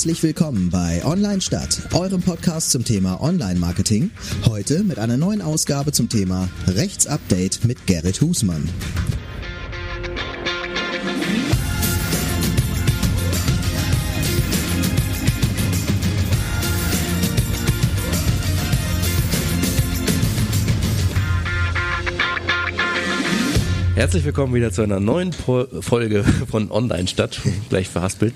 Herzlich willkommen bei Online Stadt, eurem Podcast zum Thema Online-Marketing. Heute mit einer neuen Ausgabe zum Thema Rechtsupdate mit Gerrit Husmann. Herzlich willkommen wieder zu einer neuen po Folge von Online Stadt, gleich verhaspelt.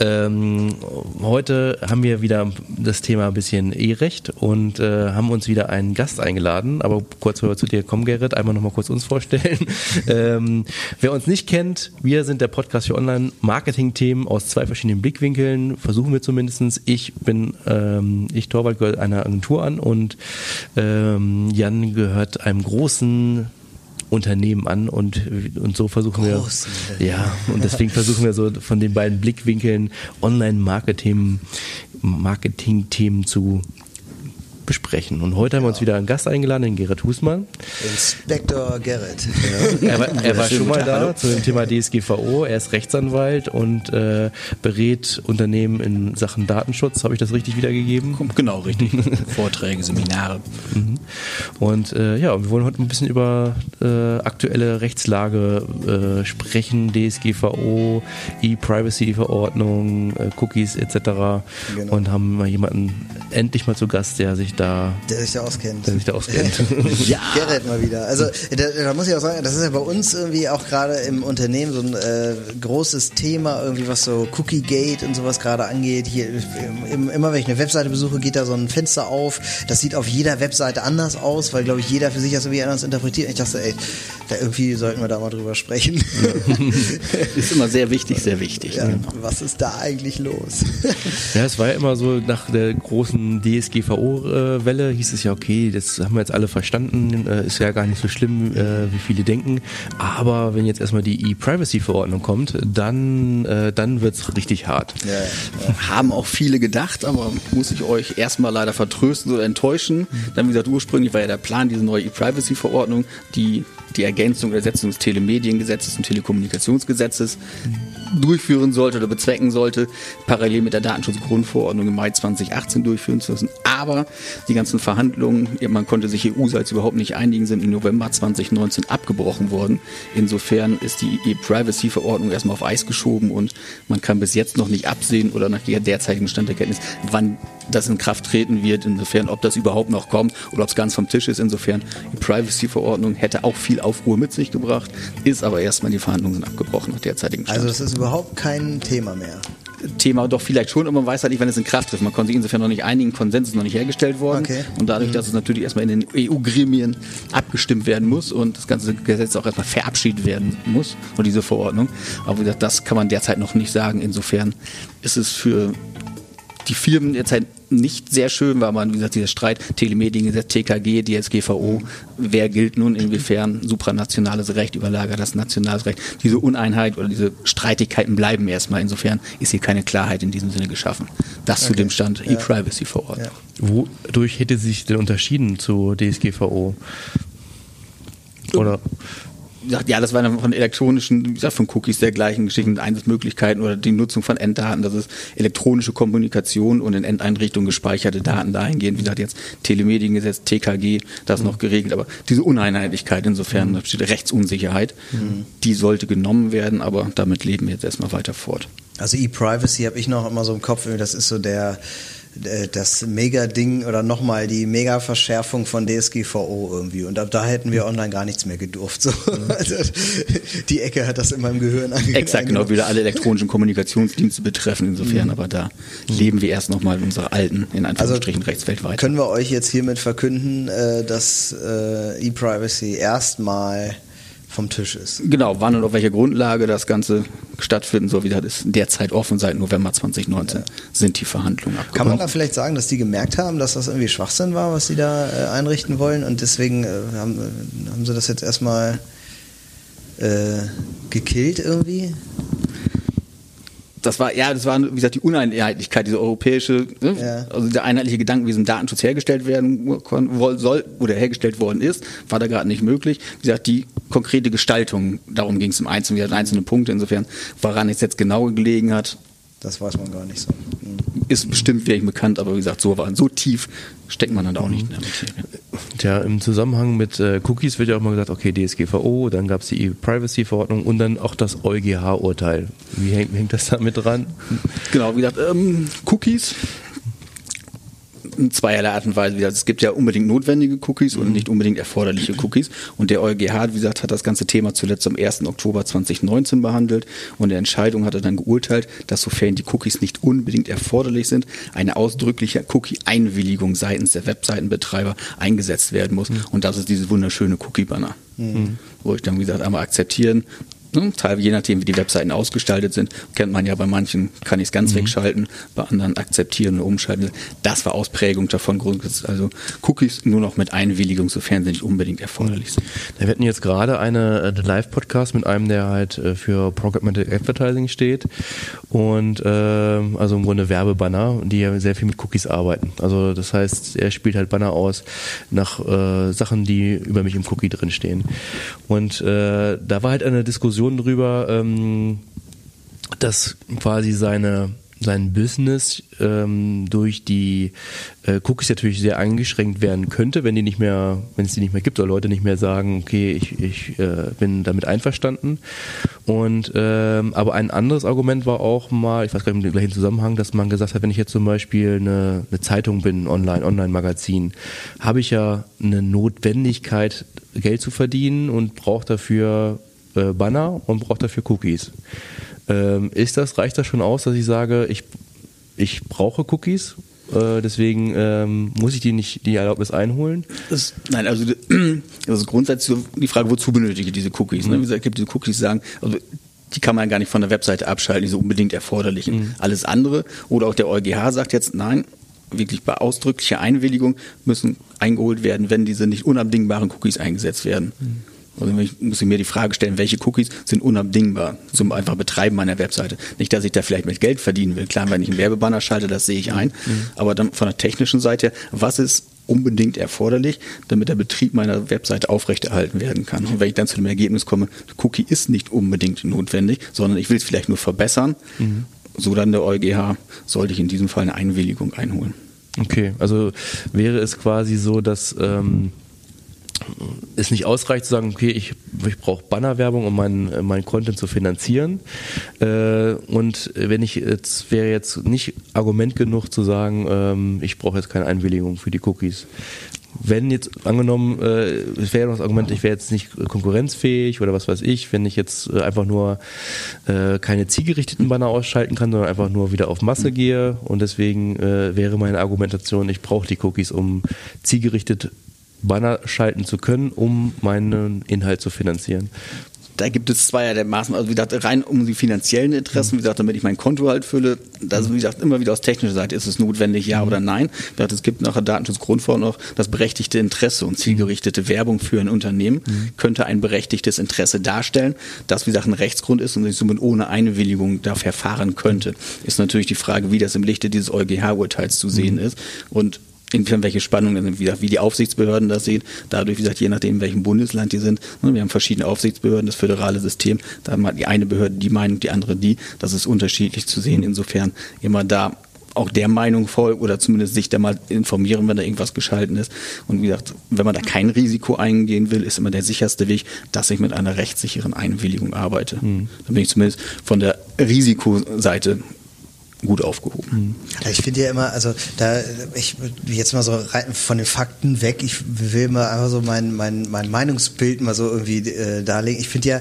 Ähm, heute haben wir wieder das Thema ein bisschen E-Recht und äh, haben uns wieder einen Gast eingeladen. Aber kurz bevor wir zu dir kommen, Gerrit, einmal nochmal kurz uns vorstellen. ähm, wer uns nicht kennt, wir sind der Podcast für Online-Marketing-Themen aus zwei verschiedenen Blickwinkeln. Versuchen wir zumindestens. Ich bin, ähm, ich Torwald gehört einer Agentur an und ähm, Jan gehört einem großen Unternehmen an und, und so versuchen wir, ja, und deswegen versuchen wir so von den beiden Blickwinkeln Online-Marketing, Marketing-Themen zu besprechen. Und heute haben wir uns wieder einen Gast eingeladen, den Gerrit Husmann. Inspektor Gerrit. Ja, er war, er war schon mal da Hallo. zu dem Thema DSGVO. Er ist Rechtsanwalt und äh, berät Unternehmen in Sachen Datenschutz. Habe ich das richtig wiedergegeben? Genau, richtig. Vorträge, Seminare. Mhm. Und äh, ja, wir wollen heute ein bisschen über äh, aktuelle Rechtslage äh, sprechen. DSGVO, E-Privacy-Verordnung, äh, Cookies etc. Genau. Und haben mal jemanden endlich mal zu Gast, der sich da. Der sich da auskennt. Der sich da auskennt. ja. Gerrit mal wieder. Also da, da, muss ich auch sagen, das ist ja bei uns irgendwie auch gerade im Unternehmen so ein äh, großes Thema, irgendwie was so Cookie Gate und sowas gerade angeht. Hier immer wenn ich eine Webseite besuche, geht da so ein Fenster auf. Das sieht auf jeder Webseite anders aus, weil glaube ich jeder für sich das irgendwie anders interpretiert. Ich dachte, ey, da irgendwie sollten wir da mal drüber sprechen. ist immer sehr wichtig, sehr wichtig. Ja, was ist da eigentlich los? ja, es war ja immer so nach der großen DSGVO äh, hieß es ja, okay, das haben wir jetzt alle verstanden, äh, ist ja gar nicht so schlimm, äh, wie viele denken. Aber wenn jetzt erstmal die E-Privacy-Verordnung kommt, dann, dann wird es richtig hart. Ja, ja. Haben auch viele gedacht, aber muss ich euch erstmal leider vertrösten oder enttäuschen. Dann, wie gesagt, ursprünglich war ja der Plan, diese neue E-Privacy-Verordnung, die die Ergänzung der Ersetzung des Telemediengesetzes und Telekommunikationsgesetzes durchführen sollte oder bezwecken sollte, parallel mit der Datenschutzgrundverordnung im Mai 2018 durchführen zu lassen. Aber die ganzen Verhandlungen, man konnte sich EU-seits überhaupt nicht einigen, sind im November 2019 abgebrochen worden. Insofern ist die E-Privacy-Verordnung erstmal auf Eis geschoben und man kann bis jetzt noch nicht absehen oder nach der derzeitigen Stand der Kenntnis, wann das in Kraft treten wird, insofern, ob das überhaupt noch kommt oder ob es ganz vom Tisch ist. Insofern, die Privacy-Verordnung hätte auch viel Aufruhr mit sich gebracht, ist aber erstmal die Verhandlungen sind abgebrochen nach derzeitigen Stand. Also das ist überhaupt kein Thema mehr. Thema doch vielleicht schon, aber man weiß halt nicht, wann es in Kraft trifft. Man konnte sich insofern noch nicht einigen, Konsens ist noch nicht hergestellt worden. Okay. Und dadurch, mhm. dass es natürlich erstmal in den EU-Gremien abgestimmt werden muss und das ganze Gesetz auch erstmal verabschiedet werden muss, und diese Verordnung. Aber wie gesagt, das kann man derzeit noch nicht sagen. Insofern ist es für die Firmen derzeit nicht sehr schön, weil man, wie gesagt, dieser Streit Telemediengesetz, TKG, DSGVO, wer gilt nun inwiefern supranationales Recht überlagert das nationales Recht. Diese Uneinheit oder diese Streitigkeiten bleiben erstmal. Insofern ist hier keine Klarheit in diesem Sinne geschaffen. Das okay. zu dem Stand ja. E-Privacy-Verordnung. Ja. Wodurch hätte sich denn unterschieden zu DSGVO? Oder? Ja, das war dann von elektronischen, wie gesagt, von Cookies dergleichen Geschichten, Einsatzmöglichkeiten oder die Nutzung von Enddaten, das ist elektronische Kommunikation und in Endeinrichtungen gespeicherte Daten dahingehend, wie gesagt, jetzt Telemediengesetz, TKG, das mhm. noch geregelt, aber diese Uneinheitlichkeit, insofern, mhm. da besteht Rechtsunsicherheit, mhm. die sollte genommen werden, aber damit leben wir jetzt erstmal weiter fort. Also E-Privacy habe ich noch immer so im Kopf, das ist so der das Mega-Ding oder nochmal die Mega-Verschärfung von DSGVO irgendwie. Und ab da hätten wir online gar nichts mehr gedurft. So. Mhm. Also, die Ecke hat das in meinem Gehirn angenommen. Exakt, genau, wieder alle elektronischen Kommunikationsdienste betreffen. Insofern, mhm. aber da leben wir erst nochmal in unserer alten, in Anführungsstrichen, also, Rechtswelt weiter. Können wir euch jetzt hiermit verkünden, äh, dass äh, E-Privacy erstmal vom Tisch ist. Genau, wann und auf welcher Grundlage das Ganze stattfinden soll, wie das ist derzeit offen, seit November 2019 ja. sind die Verhandlungen abgebrochen. Kann man da vielleicht sagen, dass die gemerkt haben, dass das irgendwie Schwachsinn war, was sie da äh, einrichten wollen und deswegen äh, haben, äh, haben sie das jetzt erstmal äh, gekillt irgendwie? Das war, ja, das war, wie gesagt, die Uneinheitlichkeit, diese europäische, ne? ja. also der einheitliche Gedanke, wie so ein Datenschutz hergestellt werden soll oder hergestellt worden ist, war da gerade nicht möglich. Wie gesagt, die konkrete Gestaltung, darum ging es im Einzelnen, wie gesagt, einzelne Punkte, insofern, woran es jetzt genau gelegen hat. Das weiß man gar nicht so. Hm. Ist bestimmt vielleicht bekannt, aber wie gesagt, so, so tief steckt man dann auch nicht in der Materie. Tja, im Zusammenhang mit äh, Cookies wird ja auch mal gesagt, okay, DSGVO, dann gab es die E-Privacy-Verordnung und dann auch das EuGH-Urteil. Wie hängt, hängt das damit dran? Genau, wie gesagt, ähm, Cookies in zweierlei Art und Weise. Es gibt ja unbedingt notwendige Cookies und nicht unbedingt erforderliche Cookies. Und der EuGH, wie gesagt, hat das ganze Thema zuletzt am 1. Oktober 2019 behandelt und der Entscheidung hat er dann geurteilt, dass sofern die Cookies nicht unbedingt erforderlich sind, eine ausdrückliche Cookie-Einwilligung seitens der Webseitenbetreiber eingesetzt werden muss. Und das ist dieses wunderschöne Cookie-Banner. Mhm. Wo ich dann, wie gesagt, einmal akzeptieren? Je nachdem, wie die Webseiten ausgestaltet sind, kennt man ja bei manchen, kann ich es ganz mhm. wegschalten, bei anderen akzeptieren und umschalten. Das war Ausprägung davon. Also Cookies nur noch mit Einwilligung, sofern sie nicht unbedingt erforderlich sind. Wir hatten jetzt gerade eine äh, Live-Podcast mit einem, der halt äh, für Programmatic Advertising steht und äh, also im Grunde Werbebanner, die ja sehr viel mit Cookies arbeiten. Also das heißt, er spielt halt Banner aus nach äh, Sachen, die über mich im Cookie drin stehen. Und äh, da war halt eine Diskussion Diskussion drüber, ähm, dass quasi seine sein Business ähm, durch die äh, Cookies natürlich sehr eingeschränkt werden könnte, wenn die nicht mehr, wenn es die nicht mehr gibt oder Leute nicht mehr sagen, okay, ich, ich äh, bin damit einverstanden. Und ähm, aber ein anderes Argument war auch mal, ich weiß gar nicht im gleichen Zusammenhang, dass man gesagt hat, wenn ich jetzt zum Beispiel eine, eine Zeitung bin, online, Online-Magazin, habe ich ja eine Notwendigkeit, Geld zu verdienen und brauche dafür äh, Banner und brauche dafür Cookies. Ähm, ist das, reicht das schon aus, dass ich sage, ich, ich brauche Cookies? Äh, deswegen ähm, muss ich die nicht die Erlaubnis einholen? Das, nein, also das ist grundsätzlich die Frage, wozu benötige ich diese Cookies? Ne? Wie gesagt, es gibt diese Cookies, die sagen, also die kann man gar nicht von der Webseite abschalten, diese unbedingt erforderlichen. Mhm. Alles andere oder auch der EuGH sagt jetzt, nein, wirklich bei ausdrücklicher Einwilligung müssen eingeholt werden, wenn diese nicht unabdingbaren Cookies eingesetzt werden. Mhm. Also ich muss ich mir die Frage stellen, welche Cookies sind unabdingbar zum einfach Betreiben meiner Webseite. Nicht, dass ich da vielleicht mit Geld verdienen will. Klar, wenn ich einen Werbebanner schalte, das sehe ich ein. Mhm. Aber dann von der technischen Seite, was ist unbedingt erforderlich, damit der Betrieb meiner Webseite aufrechterhalten werden kann. Und wenn ich dann zu dem Ergebnis komme, Cookie ist nicht unbedingt notwendig, sondern ich will es vielleicht nur verbessern, mhm. so dann der EuGH, sollte ich in diesem Fall eine Einwilligung einholen. Okay, also wäre es quasi so, dass ähm, es nicht ausreicht zu sagen, okay, ich, ich brauche Bannerwerbung, um meinen mein Content zu finanzieren. Äh, und wenn ich jetzt wäre jetzt nicht Argument genug zu sagen, ähm, ich brauche jetzt keine Einwilligung für die Cookies. Wenn jetzt angenommen, äh, es wäre noch das Argument, ich wäre jetzt nicht konkurrenzfähig oder was weiß ich, wenn ich jetzt äh, einfach nur äh, keine zielgerichteten Banner ausschalten kann, sondern einfach nur wieder auf Masse gehe und deswegen äh, wäre meine Argumentation, ich brauche die Cookies, um zielgerichtet Banner schalten zu können, um meinen Inhalt zu finanzieren. Da gibt es zwei der Maßnahmen, also wie gesagt, rein um die finanziellen Interessen, wie gesagt, damit ich mein Konto halt fülle. Also wie gesagt, immer wieder aus technischer Seite ist es notwendig, ja oder nein. Wie gesagt, es gibt nach der Datenschutzgrundverordnung noch das berechtigte Interesse und zielgerichtete Werbung für ein Unternehmen könnte ein berechtigtes Interesse darstellen. Das, wie gesagt, ein Rechtsgrund ist und ich somit ohne Einwilligung da verfahren könnte, ist natürlich die Frage, wie das im Lichte dieses EuGH-Urteils zu sehen ist. Und inwiefern welche Spannungen sind, wie, wie die Aufsichtsbehörden das sehen. Dadurch, wie gesagt, je nachdem, in welchem Bundesland die sind. Ne, wir haben verschiedene Aufsichtsbehörden, das föderale System. Da haben die eine Behörde die Meinung, die andere die. Das ist unterschiedlich zu sehen. Insofern immer da auch der Meinung folgt oder zumindest sich da mal informieren, wenn da irgendwas geschalten ist. Und wie gesagt, wenn man da kein Risiko eingehen will, ist immer der sicherste Weg, dass ich mit einer rechtssicheren Einwilligung arbeite. Mhm. Dann bin ich zumindest von der Risikoseite gut aufgehoben. Ich finde ja immer, also da ich jetzt mal so von den Fakten weg, ich will mal einfach so mein, mein, mein Meinungsbild mal so irgendwie äh, darlegen. Ich finde ja,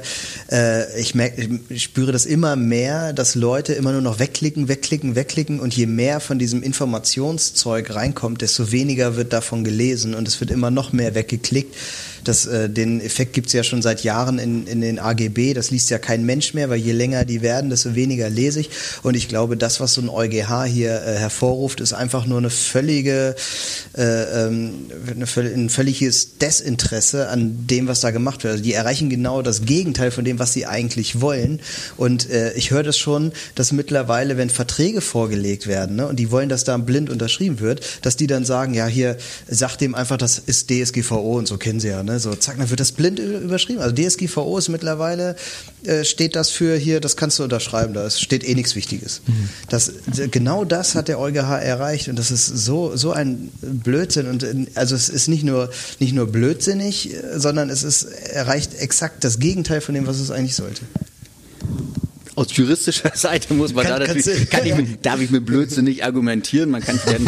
äh, ich merke, ich spüre das immer mehr, dass Leute immer nur noch wegklicken, wegklicken, wegklicken und je mehr von diesem Informationszeug reinkommt, desto weniger wird davon gelesen und es wird immer noch mehr weggeklickt. Das, äh, den Effekt gibt es ja schon seit Jahren in, in den AGB. Das liest ja kein Mensch mehr, weil je länger die werden, desto weniger lese ich. Und ich glaube, das, was so ein EuGH hier äh, hervorruft, ist einfach nur eine völlige, äh, ähm, eine, ein völliges Desinteresse an dem, was da gemacht wird. Also die erreichen genau das Gegenteil von dem, was sie eigentlich wollen. Und äh, ich höre das schon, dass mittlerweile, wenn Verträge vorgelegt werden ne, und die wollen, dass da blind unterschrieben wird, dass die dann sagen, ja, hier, sag dem einfach, das ist DSGVO und so kennen sie ja. Ne? So, zack, dann wird das blind überschrieben. Also DSGVO ist mittlerweile, äh, steht das für hier, das kannst du unterschreiben, da steht eh nichts Wichtiges. Mhm. Das das, genau das hat der EuGH erreicht und das ist so, so ein Blödsinn und also es ist nicht nur, nicht nur blödsinnig, sondern es ist, erreicht exakt das Gegenteil von dem, was es eigentlich sollte aus juristischer Seite muss man kann, da natürlich, kann ich, darf ich mit Blödsinn nicht argumentieren, man kann ja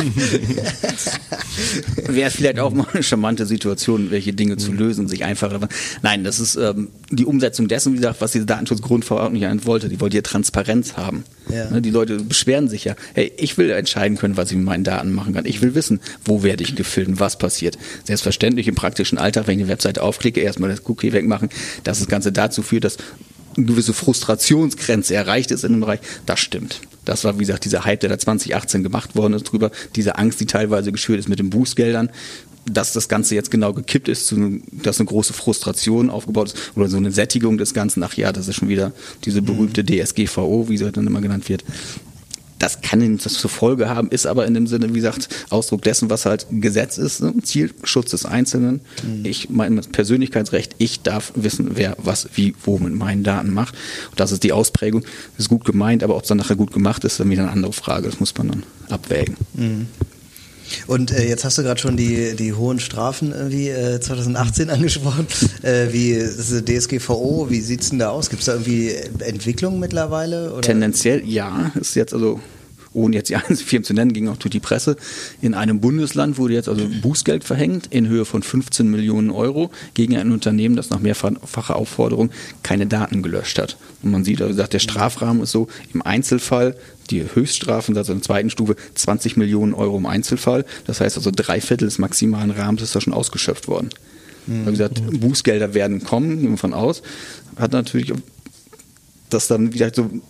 wäre vielleicht auch mal eine charmante Situation, welche Dinge zu lösen, sich einfacher. Nein, das ist ähm, die Umsetzung dessen, wie gesagt, was diese Datenschutzgrundverordnung wollte. Die wollte ja Transparenz haben. Ja. Ne, die Leute beschweren sich ja, hey, ich will entscheiden können, was ich mit meinen Daten machen kann. Ich will wissen, wo werde ich gefilmt, was passiert. Selbstverständlich im praktischen Alltag, wenn ich eine Webseite aufklicke, erstmal das Cookie wegmachen, dass das Ganze dazu führt, dass eine gewisse Frustrationsgrenze erreicht ist in dem Bereich, das stimmt. Das war, wie gesagt, dieser Hype, der da 2018 gemacht worden ist drüber, diese Angst, die teilweise geschürt ist mit den Bußgeldern, dass das Ganze jetzt genau gekippt ist, dass eine große Frustration aufgebaut ist oder so eine Sättigung des Ganzen. Ach ja, das ist schon wieder diese berühmte DSGVO, wie sie dann immer genannt wird das kann das zur Folge haben, ist aber in dem Sinne, wie gesagt, Ausdruck dessen, was halt Gesetz ist, ne? Zielschutz des Einzelnen. Mhm. Ich, mein Persönlichkeitsrecht, ich darf wissen, wer was wie wo mit meinen Daten macht. Und das ist die Ausprägung. Das ist gut gemeint, aber ob es dann nachher gut gemacht ist, ist dann wieder eine andere Frage. Das muss man dann abwägen. Mhm. Und äh, jetzt hast du gerade schon die, die hohen Strafen irgendwie äh, 2018 angesprochen. Äh, wie das ist DSGVO, wie sieht es denn da aus? Gibt es da irgendwie Entwicklungen mittlerweile? Oder? Tendenziell ja. Ist jetzt also ohne jetzt die einzelnen Firmen zu nennen, ging auch durch die Presse. In einem Bundesland wurde jetzt also Bußgeld verhängt in Höhe von 15 Millionen Euro gegen ein Unternehmen, das nach mehrfacher Aufforderung keine Daten gelöscht hat. Und man sieht, gesagt, der Strafrahmen ist so im Einzelfall die Höchststrafen, also in der zweiten Stufe 20 Millionen Euro im Einzelfall. Das heißt also drei Viertel des maximalen Rahmens ist da schon ausgeschöpft worden. Mhm. Wie gesagt, Bußgelder werden kommen, gehen wir von aus. Hat natürlich dass dann wieder so ein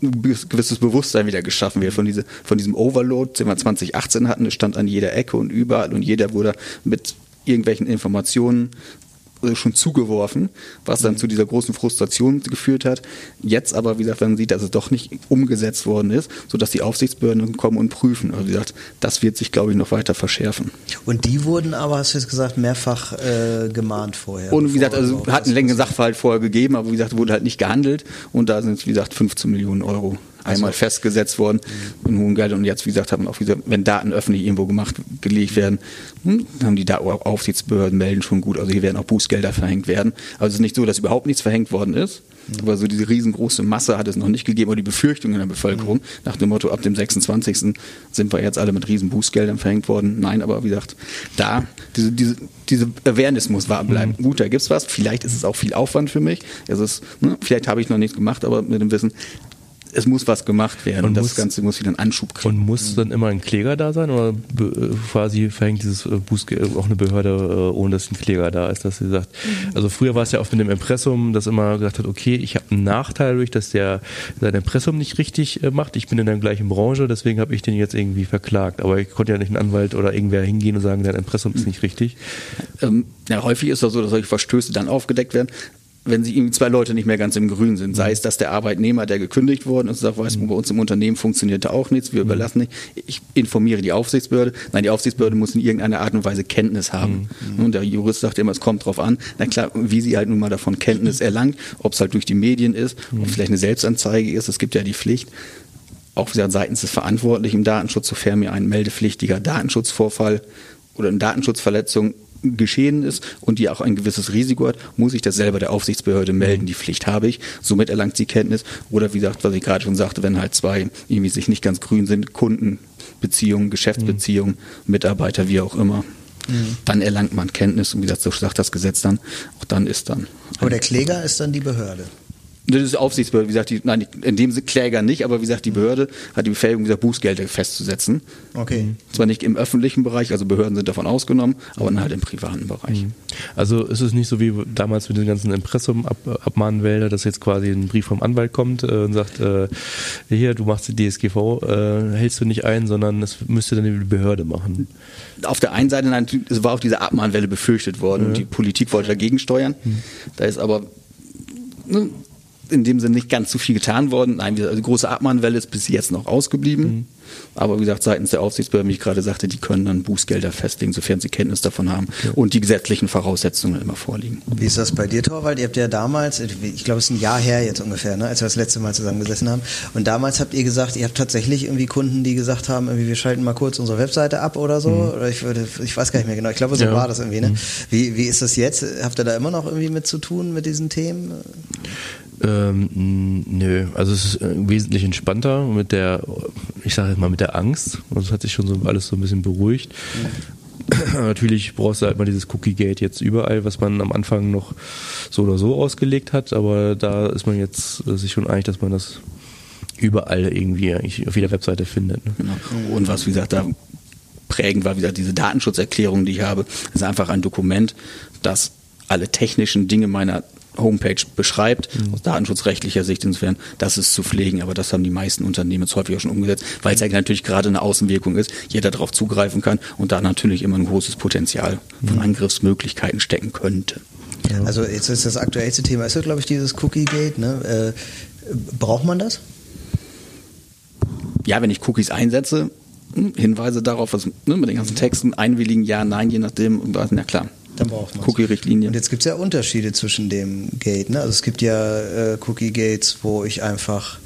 gewisses Bewusstsein wieder geschaffen wird von, diese, von diesem Overload, den wir 2018 hatten. Es stand an jeder Ecke und überall und jeder wurde mit irgendwelchen Informationen schon zugeworfen, was dann mhm. zu dieser großen Frustration geführt hat. Jetzt aber, wie gesagt, wenn man sieht, dass es doch nicht umgesetzt worden ist, sodass die Aufsichtsbehörden kommen und prüfen. Also wie gesagt, das wird sich, glaube ich, noch weiter verschärfen. Und die wurden aber, hast du jetzt gesagt, mehrfach äh, gemahnt vorher? Und wie gesagt, also hat einen längeren Sachverhalt vorher gegeben, aber wie gesagt, wurde halt nicht gehandelt und da sind es, wie gesagt, 15 Millionen Euro einmal also. festgesetzt worden in hohem Geld und jetzt, wie gesagt, haben auch wieder, wenn Daten öffentlich irgendwo gemacht, gelegt werden, hm, haben die Aufsichtsbehörden melden schon gut, also hier werden auch Bußgelder verhängt werden. Also es ist nicht so, dass überhaupt nichts verhängt worden ist, mhm. aber so diese riesengroße Masse hat es noch nicht gegeben, oder die Befürchtung in der Bevölkerung, mhm. nach dem Motto, ab dem 26. sind wir jetzt alle mit riesen Bußgeldern verhängt worden. Nein, aber wie gesagt, da, diese, diese, diese Awareness muss wahr bleiben. Mhm. Gut, da gibt's was, vielleicht ist es auch viel Aufwand für mich, es ist, ne, vielleicht habe ich noch nichts gemacht, aber mit dem Wissen, es muss was gemacht werden und, das Ganze muss wieder einen Anschub kriegen. Und muss dann immer ein Kläger da sein oder quasi verhängt dieses äh, Bußgeld auch eine Behörde, äh, ohne dass ein Kläger da ist, dass sie sagt, mhm. also früher war es ja oft mit dem Impressum, dass immer gesagt hat, okay, ich habe einen Nachteil dadurch, dass der sein Impressum nicht richtig äh, macht, ich bin in der gleichen Branche, deswegen habe ich den jetzt irgendwie verklagt, aber ich konnte ja nicht einen Anwalt oder irgendwer hingehen und sagen, dein Impressum ist nicht richtig. Ähm, ja, häufig ist es so, dass solche Verstöße dann aufgedeckt werden wenn sie irgendwie zwei Leute nicht mehr ganz im Grün sind. Sei es, dass der Arbeitnehmer, der gekündigt worden ist, sagt, weißt du, bei uns im Unternehmen funktioniert da auch nichts, wir überlassen nicht. Ich informiere die Aufsichtsbehörde. Nein, die Aufsichtsbehörde muss in irgendeiner Art und Weise Kenntnis haben. Mhm. Und der Jurist sagt immer, es kommt drauf an. Na klar, wie sie halt nun mal davon Kenntnis erlangt, ob es halt durch die Medien ist, ob es vielleicht eine Selbstanzeige ist, es gibt ja die Pflicht auch wieder seitens des Verantwortlichen im Datenschutz, sofern mir ein meldepflichtiger Datenschutzvorfall oder eine Datenschutzverletzung geschehen ist und die auch ein gewisses Risiko hat, muss ich das selber der Aufsichtsbehörde melden. Die Pflicht habe ich. Somit erlangt sie Kenntnis. Oder wie gesagt, was ich gerade schon sagte, wenn halt zwei irgendwie sich nicht ganz grün sind, Kundenbeziehungen, Geschäftsbeziehungen, Mitarbeiter, wie auch immer. Mhm. Dann erlangt man Kenntnis und wie gesagt, so sagt das Gesetz dann, auch dann ist dann. Aber der Kläger ist dann die Behörde. Das ist Aufsichtsbehörde, wie gesagt, die, nein, in dem Kläger nicht, aber wie gesagt, die Behörde hat die Befähigung, dieser Bußgelder festzusetzen. Okay. Zwar nicht im öffentlichen Bereich, also Behörden sind davon ausgenommen, aber dann halt im privaten Bereich. Mhm. Also ist es nicht so wie damals mit den ganzen Impressum-Abmahnwälder, dass jetzt quasi ein Brief vom Anwalt kommt äh, und sagt, äh, hier, du machst die DSGV, äh, hältst du nicht ein, sondern das müsste dann die Behörde machen. Auf der einen Seite, es war auch diese Abmahnwelle befürchtet worden ja. und die Politik wollte dagegen steuern. Mhm. Da ist aber ne, in dem Sinne nicht ganz so viel getan worden. Nein, die große Abmahnwelle ist bis jetzt noch ausgeblieben. Mhm. Aber wie gesagt, seitens der Aufsichtsbehörde, wie ich gerade sagte, die können dann Bußgelder festlegen, sofern sie Kenntnis davon haben und die gesetzlichen Voraussetzungen immer vorliegen. Wie ist das bei dir, Torwald? Ihr habt ja damals, ich glaube, es ist ein Jahr her jetzt ungefähr, ne, als wir das letzte Mal zusammengesessen haben. Und damals habt ihr gesagt, ihr habt tatsächlich irgendwie Kunden, die gesagt haben, irgendwie wir schalten mal kurz unsere Webseite ab oder so. Mhm. Oder ich würde, ich weiß gar nicht mehr genau. Ich glaube, so ja. war das irgendwie. Ne? Mhm. Wie, wie ist das jetzt? Habt ihr da immer noch irgendwie mit zu tun mit diesen Themen? Ähm, nö, also es ist äh, wesentlich entspannter mit der, ich sage jetzt mal mit der Angst. Also es hat sich schon so alles so ein bisschen beruhigt. Mhm. Natürlich brauchst du halt mal dieses Cookie-Gate jetzt überall, was man am Anfang noch so oder so ausgelegt hat, aber da ist man jetzt äh, sich schon einig, dass man das überall irgendwie auf jeder Webseite findet. Ne? Genau. Und was, wie gesagt, da prägend war, wie gesagt, diese Datenschutzerklärung, die ich habe, ist einfach ein Dokument, das alle technischen Dinge meiner Homepage beschreibt, mhm. aus datenschutzrechtlicher Sicht insofern, das ist zu pflegen, aber das haben die meisten Unternehmen jetzt häufig auch schon umgesetzt, weil es ja natürlich gerade eine Außenwirkung ist, jeder darauf zugreifen kann und da natürlich immer ein großes Potenzial von mhm. Angriffsmöglichkeiten stecken könnte. Also jetzt ist das aktuellste Thema, ist ja glaube ich dieses Cookie-Gate, ne? Äh, braucht man das? Ja, wenn ich Cookies einsetze, hm, Hinweise darauf, was ne, mit den ganzen mhm. Texten, einwilligen, ja, nein, je nachdem, na klar. Dann braucht man Cookie-Richtlinien. Und jetzt gibt es ja Unterschiede zwischen dem Gate. Ne? Also es gibt ja äh, Cookie-Gates, wo ich einfach,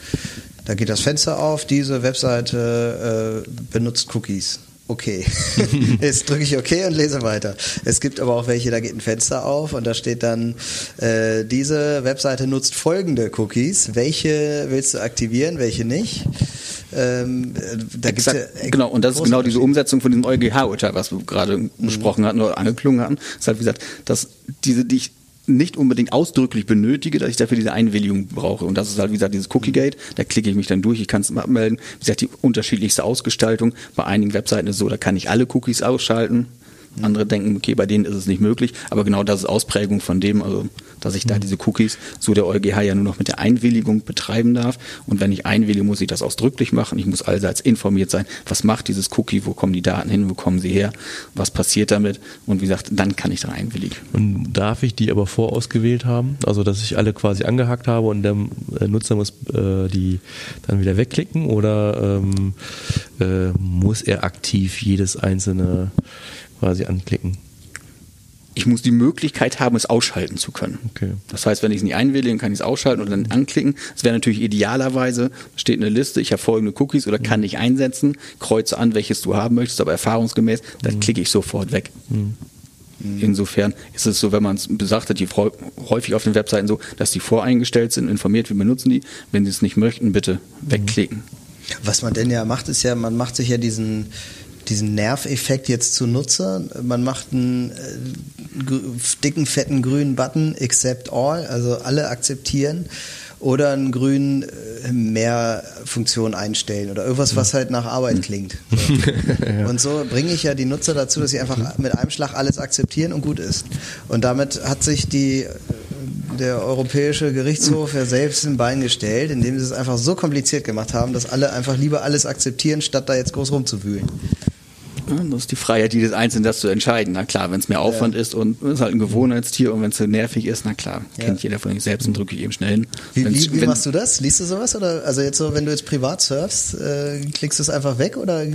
da geht das Fenster auf, diese Webseite äh, benutzt Cookies. Okay. Jetzt drücke ich OK und lese weiter. Es gibt aber auch welche, da geht ein Fenster auf und da steht dann, äh, diese Webseite nutzt folgende Cookies. Welche willst du aktivieren, welche nicht? Ähm, da Exakt, ja genau, und das ist genau diese Umsetzung von diesem EuGH-Urteil, was wir gerade mhm. besprochen hatten oder angeklungen hatten. Das ist halt, wie gesagt, dass diese, die ich nicht unbedingt ausdrücklich benötige, dass ich dafür diese Einwilligung brauche. Und das ist halt, wie gesagt, dieses Cookie-Gate. Da klicke ich mich dann durch, ich kann es abmelden. Wie gesagt, die unterschiedlichste Ausgestaltung. Bei einigen Webseiten ist es so, da kann ich alle Cookies ausschalten. Andere denken, okay, bei denen ist es nicht möglich, aber genau das ist Ausprägung von dem, also dass ich da diese Cookies so der EuGH ja nur noch mit der Einwilligung betreiben darf. Und wenn ich einwillige, muss ich das ausdrücklich machen. Ich muss allseits informiert sein, was macht dieses Cookie, wo kommen die Daten hin, wo kommen sie her, was passiert damit. Und wie gesagt, dann kann ich da einwilligen. Und darf ich die aber vorausgewählt haben? Also dass ich alle quasi angehakt habe und der äh, Nutzer muss äh, die dann wieder wegklicken oder ähm, äh, muss er aktiv jedes einzelne quasi anklicken? Ich muss die Möglichkeit haben, es ausschalten zu können. Okay. Das heißt, wenn ich es nicht einwillige, kann ich es ausschalten und dann anklicken. Es wäre natürlich idealerweise, steht eine Liste, ich habe folgende Cookies oder kann ich einsetzen, kreuze an, welches du haben möchtest, aber erfahrungsgemäß, dann mhm. klicke ich sofort weg. Mhm. Insofern ist es so, wenn man es besagt hat, die häufig auf den Webseiten so, dass die voreingestellt sind, informiert, wir benutzen die. Wenn sie es nicht möchten, bitte wegklicken. Was man denn ja macht, ist ja, man macht sich ja diesen diesen Nerveffekt jetzt zunutze. Man macht einen äh, dicken, fetten grünen Button, accept all, also alle akzeptieren. Oder einen grünen äh, mehr Funktion einstellen oder irgendwas, was halt nach Arbeit hm. klingt. So. ja. Und so bringe ich ja die Nutzer dazu, dass sie einfach mit einem Schlag alles akzeptieren und gut ist. Und damit hat sich die der Europäische Gerichtshof ja selbst ein Bein gestellt, indem sie es einfach so kompliziert gemacht haben, dass alle einfach lieber alles akzeptieren, statt da jetzt groß rumzuwühlen. Das ist die Freiheit jedes Einzelnen, das zu entscheiden. Na klar, wenn es mehr Aufwand ja. ist und es ist halt ein Gewohnheitstier und wenn es so nervig ist, na klar, ja. kennt jeder von sich selbst und drücke ich eben schnell hin. Wie, wie, wie machst du das? Liest du sowas? Oder also jetzt so, wenn du jetzt privat surfst, äh, klickst du es einfach weg oder äh,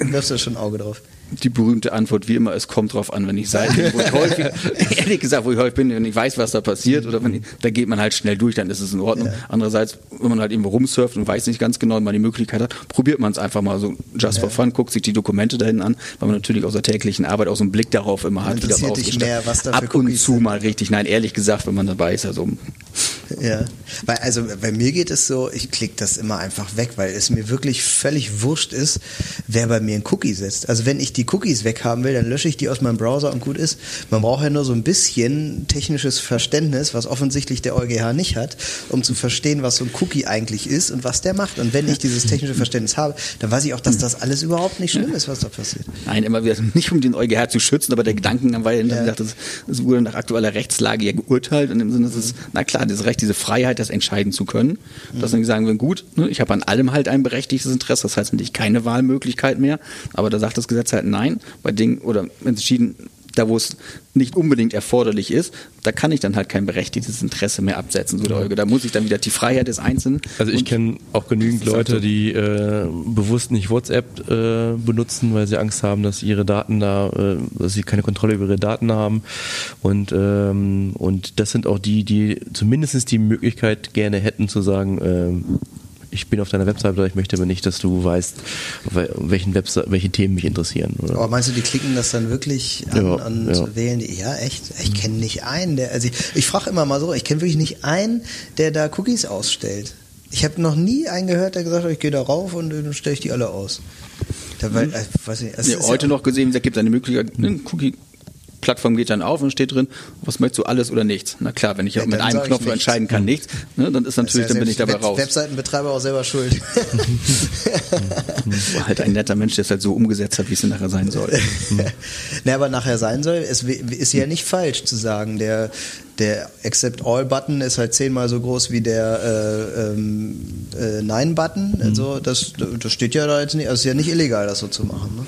wirfst du schon ein Auge drauf? Die berühmte Antwort wie immer, es kommt drauf an, wenn ich Seiten, wo ich häufig, ehrlich gesagt, wo ich häufig bin, wenn ich weiß, was da passiert, oder wenn ich, da geht man halt schnell durch, dann ist es in Ordnung. Ja. Andererseits, wenn man halt irgendwo rumsurft und weiß nicht ganz genau, wenn man die Möglichkeit hat, probiert man es einfach mal so just ja. for fun, guckt sich die Dokumente da hinten an, weil man natürlich aus der täglichen Arbeit auch so einen Blick darauf immer hat, wie das was da Ab und zu mal richtig, nein, ehrlich gesagt, wenn man dabei ist, also. Ja, weil, also bei mir geht es so, ich klicke das immer einfach weg, weil es mir wirklich völlig wurscht ist, wer bei mir einen Cookie setzt. Also wenn ich die Cookies weghaben will, dann lösche ich die aus meinem Browser und gut ist. Man braucht ja nur so ein bisschen technisches Verständnis, was offensichtlich der EuGH nicht hat, um zu verstehen, was so ein Cookie eigentlich ist und was der macht. Und wenn ich dieses technische Verständnis habe, dann weiß ich auch, dass das alles überhaupt nicht schlimm ist, was da passiert. Nein, immer wieder nicht um den EuGH zu schützen, aber der Gedanken war ja, ja. Das, das wurde nach aktueller Rechtslage ja geurteilt, in dem Sinne, dass es, na klar, das Recht, diese Freiheit, das entscheiden zu können, dass dann sagen wir, gut, ne, ich habe an allem halt ein berechtigtes Interesse, das heißt natürlich keine Wahlmöglichkeit mehr, aber da sagt das Gesetz halt, nein, bei Dingen oder entschieden, da wo es nicht unbedingt erforderlich ist, da kann ich dann halt kein berechtigtes Interesse mehr absetzen. So der Da muss ich dann wieder die Freiheit des Einzelnen. Also ich kenne auch genügend Leute, so. die äh, bewusst nicht WhatsApp äh, benutzen, weil sie Angst haben, dass ihre Daten da, äh, dass sie keine Kontrolle über ihre Daten haben. Und, ähm, und das sind auch die, die zumindest die Möglichkeit gerne hätten zu sagen, äh, ich bin auf deiner Website, aber ich möchte aber nicht, dass du weißt, welchen Website, welche Themen mich interessieren. Oder? Aber meinst du, die klicken das dann wirklich an ja, und ja. wählen die? Ja, echt? Ich kenne nicht einen, der, also ich, ich frage immer mal so, ich kenne wirklich nicht einen, der da Cookies ausstellt. Ich habe noch nie einen gehört, der gesagt hat, ich gehe da rauf und dann stelle ich die alle aus. Da, weil, äh, weiß nicht, ja, heute ja noch gesehen, es gibt eine Möglichkeit, einen Cookie Plattform geht dann auf und steht drin, was möchtest du alles oder nichts? Na klar, wenn ich ja, mit einem Knopf entscheiden kann, nichts, ne, dann ist natürlich, ja dann bin ich dabei Web raus. Webseitenbetreiber auch selber schuld. War halt ein netter Mensch, der es halt so umgesetzt hat, wie es nachher sein soll. ne, aber nachher sein soll, es ist ja nicht falsch zu sagen, der der Accept All Button ist halt zehnmal so groß wie der äh, ähm, äh, Nein Button. Mhm. Also das, das steht ja da jetzt nicht, also es ist ja nicht illegal, das so zu machen. Ne?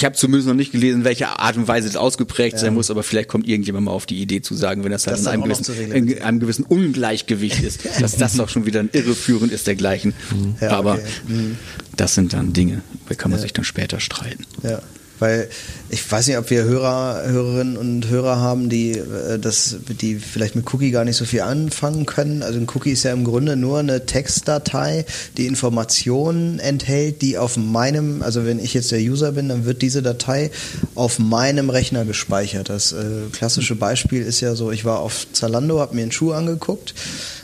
Ich habe zumindest noch nicht gelesen, welche Art und Weise das ausgeprägt ja. sein muss, aber vielleicht kommt irgendjemand mal auf die Idee zu sagen, wenn das halt das in einem gewissen, in einem gewissen, Ungleichgewicht ist, dass das doch schon wieder ein irreführend ist dergleichen. Ja, aber okay. mhm. das sind dann Dinge, da kann man ja. sich dann später streiten. Ja. Weil ich weiß nicht, ob wir Hörer, Hörerinnen und Hörer haben, die äh, das, die vielleicht mit Cookie gar nicht so viel anfangen können. Also ein Cookie ist ja im Grunde nur eine Textdatei, die Informationen enthält, die auf meinem, also wenn ich jetzt der User bin, dann wird diese Datei auf meinem Rechner gespeichert. Das äh, klassische Beispiel ist ja so, ich war auf Zalando, habe mir einen Schuh angeguckt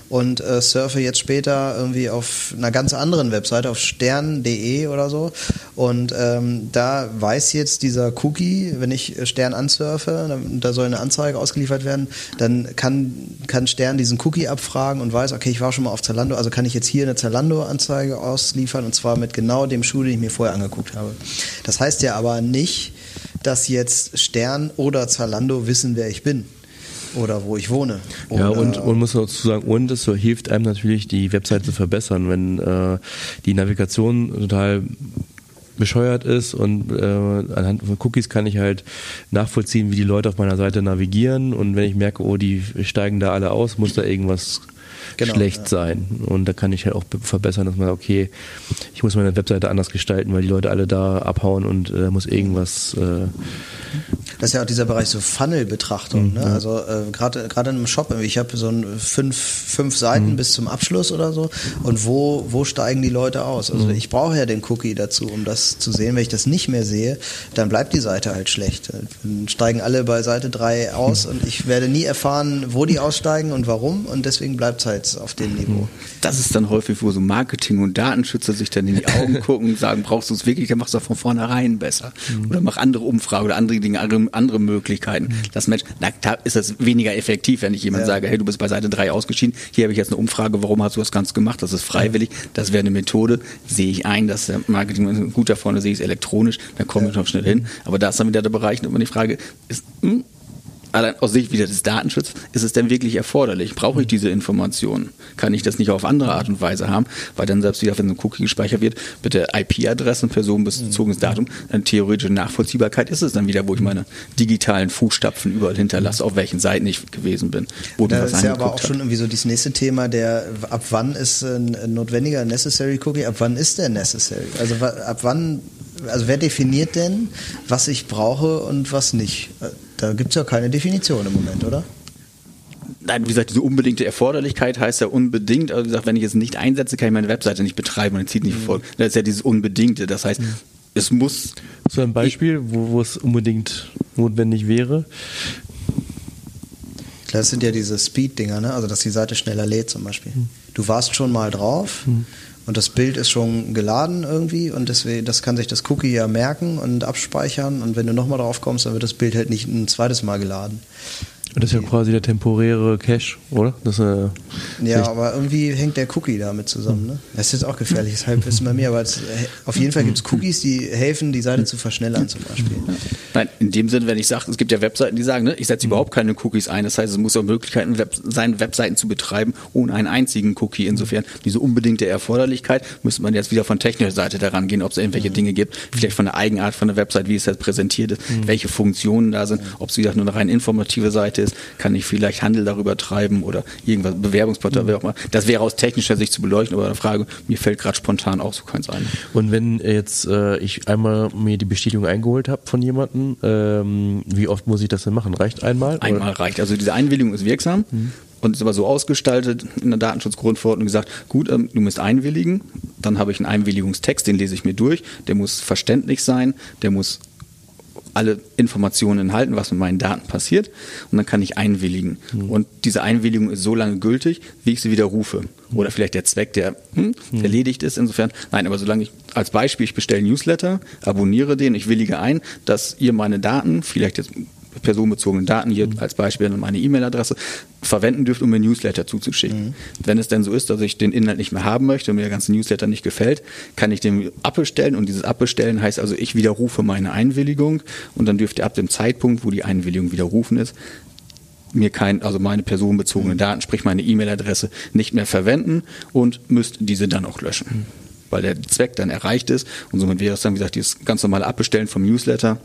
und äh, surfe jetzt später irgendwie auf einer ganz anderen Webseite, auf stern.de oder so. Und ähm, da weiß jetzt dieser Cookie, wenn ich Stern ansurfe, da soll eine Anzeige ausgeliefert werden, dann kann, kann Stern diesen Cookie abfragen und weiß, okay, ich war schon mal auf Zalando, also kann ich jetzt hier eine Zalando-Anzeige ausliefern und zwar mit genau dem Schuh, den ich mir vorher angeguckt habe. Das heißt ja aber nicht, dass jetzt Stern oder Zalando wissen, wer ich bin oder wo ich wohne. Oder ja, und, und muss dazu sagen, und es hilft einem natürlich, die Website zu verbessern, wenn äh, die Navigation total bescheuert ist und äh, anhand von Cookies kann ich halt nachvollziehen, wie die Leute auf meiner Seite navigieren und wenn ich merke, oh, die steigen da alle aus, muss da irgendwas genau, schlecht ja. sein. Und da kann ich halt auch verbessern, dass man, okay, ich muss meine Webseite anders gestalten, weil die Leute alle da abhauen und da äh, muss irgendwas. Äh das ist ja auch dieser Bereich so Funnel-Betrachtung. Mhm, ne? Also äh, gerade gerade in einem Shop, ich habe so ein fünf, fünf Seiten mhm. bis zum Abschluss oder so. Und wo, wo steigen die Leute aus? Also mhm. ich brauche ja den Cookie dazu, um das zu sehen. Wenn ich das nicht mehr sehe, dann bleibt die Seite halt schlecht. Dann steigen alle bei Seite 3 aus mhm. und ich werde nie erfahren, wo die aussteigen und warum. Und deswegen bleibt es halt jetzt auf dem Niveau. Das ist dann häufig, wo so Marketing- und Datenschützer sich dann in die Augen gucken und sagen, brauchst du es wirklich, dann machst du es von vornherein besser. Mhm. Oder mach andere Umfragen oder andere Dinge, andere, andere Möglichkeiten. Mhm. Das Mensch, na, da ist das weniger effektiv, wenn ich jemand ja. sage, hey, du bist bei Seite 3 ausgeschieden, hier habe ich jetzt eine Umfrage, warum hast du das Ganze gemacht? Das ist freiwillig, das wäre eine Methode, sehe ich ein, dass der Marketing gut da vorne sehe ich es elektronisch, da komme ja. ich noch schnell hin. Aber da ist dann wieder der Bereich, wo man die Frage ist, hm, allein aus Sicht wieder des Datenschutzes, ist es denn wirklich erforderlich? Brauche ich diese Informationen? Kann ich das nicht auf andere Art und Weise haben? Weil dann selbst wieder, wenn ein Cookie gespeichert wird, mit der IP-Adresse und personenbezogenes Datum, eine theoretische Nachvollziehbarkeit ist es dann wieder, wo ich meine digitalen Fußstapfen überall hinterlasse, auf welchen Seiten ich gewesen bin. Wo das ist ja aber auch schon irgendwie so das nächste Thema, der ab wann ist ein notwendiger Necessary Cookie, ab wann ist der necessary? Also ab wann also wer definiert denn, was ich brauche und was nicht? Da gibt es ja keine Definition im Moment, oder? Nein, wie gesagt, diese unbedingte Erforderlichkeit heißt ja unbedingt, also wie gesagt, wenn ich es nicht einsetze, kann ich meine Webseite nicht betreiben und es zieht nicht mhm. vor. Das ist ja dieses Unbedingte. Das heißt, mhm. es muss. So ein Beispiel, wo, wo es unbedingt notwendig wäre? Das sind ja diese Speed-Dinger, ne? also dass die Seite schneller lädt zum Beispiel. Mhm. Du warst schon mal drauf mhm. Und das Bild ist schon geladen irgendwie und deswegen, das kann sich das Cookie ja merken und abspeichern und wenn du nochmal drauf kommst, dann wird das Bild halt nicht ein zweites Mal geladen. Das ist ja quasi der temporäre Cache, oder? Das, äh, ja, aber irgendwie hängt der Cookie damit zusammen. Ne? Das ist jetzt auch gefährlich, deshalb ist bei mir, aber es, auf jeden Fall gibt es Cookies, die helfen, die Seite zu verschnellern zum Beispiel. Nein, in dem Sinne, wenn ich sage, es gibt ja Webseiten, die sagen, ne, ich setze überhaupt keine Cookies ein. Das heißt, es muss auch Möglichkeiten Web sein, Webseiten zu betreiben, ohne einen einzigen Cookie. Insofern diese unbedingte Erforderlichkeit müsste man jetzt wieder von technischer Seite daran gehen, ob es irgendwelche Dinge gibt, vielleicht von der Eigenart von der Website, wie es jetzt präsentiert ist, welche Funktionen da sind, ob es wieder nur eine rein informative Seite ist, kann ich vielleicht Handel darüber treiben oder irgendwas, Bewerbungsportal, wer auch immer. Das wäre aus technischer Sicht zu beleuchten, aber eine Frage, mir fällt gerade spontan auch so keins ein. Und wenn jetzt äh, ich einmal mir die Bestätigung eingeholt habe von jemandem, ähm, wie oft muss ich das denn machen? Reicht einmal? Einmal oder? reicht. Also diese Einwilligung ist wirksam. Mhm. Und ist aber so ausgestaltet in der Datenschutzgrundverordnung gesagt, gut, ähm, du musst einwilligen, dann habe ich einen Einwilligungstext, den lese ich mir durch, der muss verständlich sein, der muss alle Informationen enthalten, was mit meinen Daten passiert und dann kann ich einwilligen. Mhm. Und diese Einwilligung ist so lange gültig, wie ich sie widerrufe. Oder vielleicht der Zweck, der hm, mhm. erledigt ist. Insofern, nein, aber solange ich als Beispiel, ich bestelle Newsletter, abonniere den, ich willige ein, dass ihr meine Daten, vielleicht jetzt personenbezogene Daten, hier mhm. als Beispiel meine E-Mail-Adresse, verwenden dürft, um mir Newsletter zuzuschicken. Mhm. Wenn es denn so ist, dass ich den Inhalt nicht mehr haben möchte und mir der ganze Newsletter nicht gefällt, kann ich den abbestellen und dieses Abbestellen heißt also, ich widerrufe meine Einwilligung und dann dürft ihr ab dem Zeitpunkt, wo die Einwilligung widerrufen ist, mir kein, also meine personenbezogenen mhm. Daten, sprich meine E-Mail-Adresse, nicht mehr verwenden und müsst diese dann auch löschen. Mhm. Weil der Zweck dann erreicht ist und somit wäre es dann, wie gesagt, dieses ganz normale Abbestellen vom Newsletter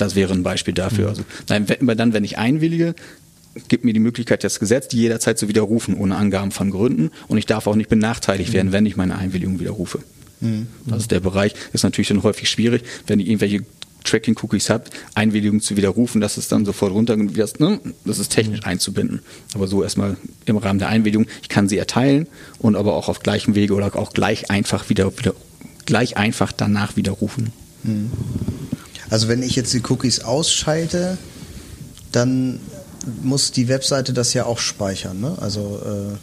das wäre ein Beispiel dafür. Mhm. Also nein, wenn, dann, wenn ich einwillige, gibt mir die Möglichkeit, das Gesetz jederzeit zu widerrufen, ohne Angaben von Gründen. Und ich darf auch nicht benachteiligt werden, wenn ich meine Einwilligung widerrufe. Mhm. Das ist der Bereich, ist natürlich dann häufig schwierig, wenn ich irgendwelche Tracking-Cookies habt, Einwilligung zu widerrufen, dass es dann sofort runter, das, ne, das ist technisch einzubinden. Aber so erstmal im Rahmen der Einwilligung, ich kann sie erteilen und aber auch auf gleichem Wege oder auch gleich einfach wieder, wieder gleich einfach danach widerrufen. Mhm. Also wenn ich jetzt die Cookies ausschalte, dann muss die Webseite das ja auch speichern. Ne? Also äh,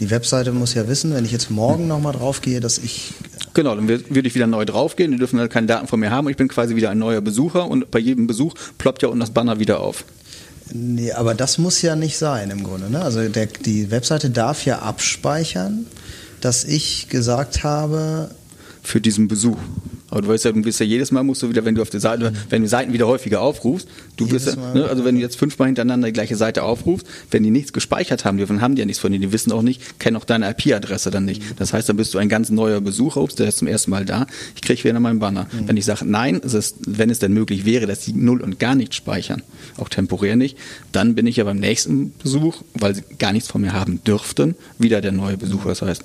die Webseite muss ja wissen, wenn ich jetzt morgen nochmal drauf gehe, dass ich. Genau, dann würde ich wieder neu draufgehen, die dürfen halt keine Daten von mir haben und ich bin quasi wieder ein neuer Besucher und bei jedem Besuch ploppt ja unten das Banner wieder auf. Nee, aber das muss ja nicht sein im Grunde. Ne? Also der, die Webseite darf ja abspeichern, dass ich gesagt habe. Für diesen Besuch. Aber du weißt ja, du bist ja jedes Mal musst du wieder, wenn du auf der Seite, wenn du Seiten wieder häufiger aufrufst, du bist ja, ne, also wenn du jetzt fünfmal hintereinander die gleiche Seite aufrufst, wenn die nichts gespeichert haben dürfen, haben die ja nichts von dir, die wissen auch nicht, kennen auch deine IP-Adresse dann nicht. Das heißt, dann bist du ein ganz neuer Besucher, ups, der ist zum ersten Mal da, ich kriege wieder meinen Banner. Mhm. Wenn ich sage, nein, es ist, wenn es denn möglich wäre, dass die null und gar nichts speichern, auch temporär nicht, dann bin ich ja beim nächsten Besuch, weil sie gar nichts von mir haben dürften, wieder der neue Besucher. Das heißt,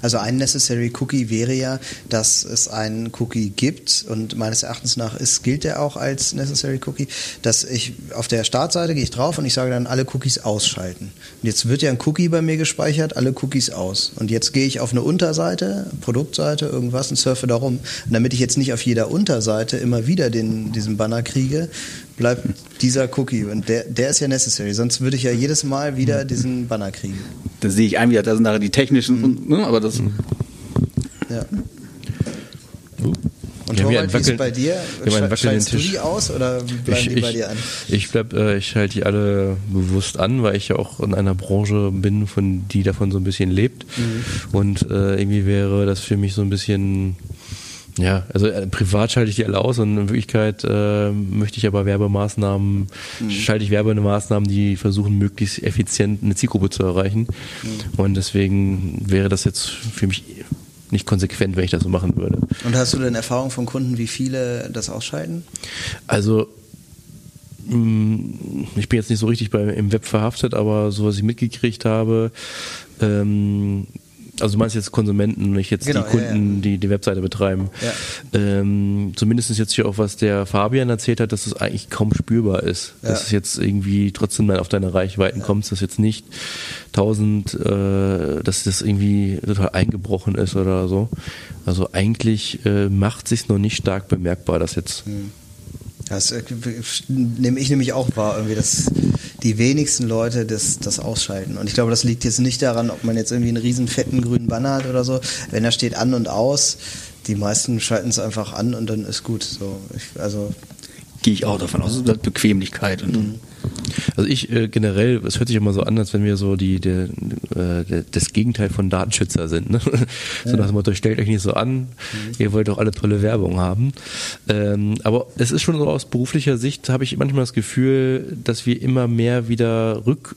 also ein Necessary Cookie wäre ja, dass es einen Cookie gibt und meines Erachtens nach ist, gilt der auch als Necessary Cookie, dass ich auf der Startseite gehe ich drauf und ich sage dann alle Cookies ausschalten. Und jetzt wird ja ein Cookie bei mir gespeichert, alle Cookies aus. Und jetzt gehe ich auf eine Unterseite, Produktseite, irgendwas und surfe darum. Und damit ich jetzt nicht auf jeder Unterseite immer wieder den, diesen Banner kriege, bleibt dieser Cookie. Und der, der ist ja necessary, sonst würde ich ja jedes Mal wieder diesen Banner kriegen. Das sehe ich ein, wieder, das sind nachher die technischen, mhm. ne, aber das. Mhm. Ja. Und ja, Torwald, wie ist bei dir? Ja, Schaltest du die aus oder bleiben ich, die bei dir an? Ich, bleib, äh, ich halte die alle bewusst an, weil ich ja auch in einer Branche bin, von die davon so ein bisschen lebt. Mhm. Und äh, irgendwie wäre das für mich so ein bisschen ja, also äh, privat schalte ich die alle aus und in Wirklichkeit äh, möchte ich aber Werbemaßnahmen, mhm. schalte ich Werbemaßnahmen, die versuchen, möglichst effizient eine Zielgruppe zu erreichen. Mhm. Und deswegen wäre das jetzt für mich nicht konsequent, wenn ich das so machen würde. Und hast du denn Erfahrung von Kunden, wie viele das ausschalten? Also mm, ich bin jetzt nicht so richtig bei, im Web verhaftet, aber so was ich mitgekriegt habe, ähm, also du meinst jetzt Konsumenten, nicht jetzt genau, die Kunden, ja, ja. die die Webseite betreiben. Ja. Ähm, zumindest jetzt hier auch, was der Fabian erzählt hat, dass es eigentlich kaum spürbar ist. Dass es jetzt irgendwie trotzdem auf deine Reichweiten kommt, dass jetzt nicht tausend, äh, dass das irgendwie total eingebrochen ist oder so. Also eigentlich äh, macht sich noch nicht stark bemerkbar, dass jetzt hm. Das äh, nehme ich nämlich auch wahr, irgendwie, dass die wenigsten Leute das, das ausschalten. Und ich glaube, das liegt jetzt nicht daran, ob man jetzt irgendwie einen riesen fetten grünen Banner hat oder so. Wenn da steht an und aus, die meisten schalten es einfach an und dann ist gut. So, ich, also gehe ich auch davon aus. Das ist Bequemlichkeit. Und mhm. Also ich äh, generell, es hört sich immer so an, als wenn wir so die, die äh, das Gegenteil von Datenschützer sind. Ne? so nach dem Motto, stellt euch nicht so an, mhm. ihr wollt doch alle tolle Werbung haben. Ähm, aber es ist schon so aus beruflicher Sicht, habe ich manchmal das Gefühl, dass wir immer mehr wieder rück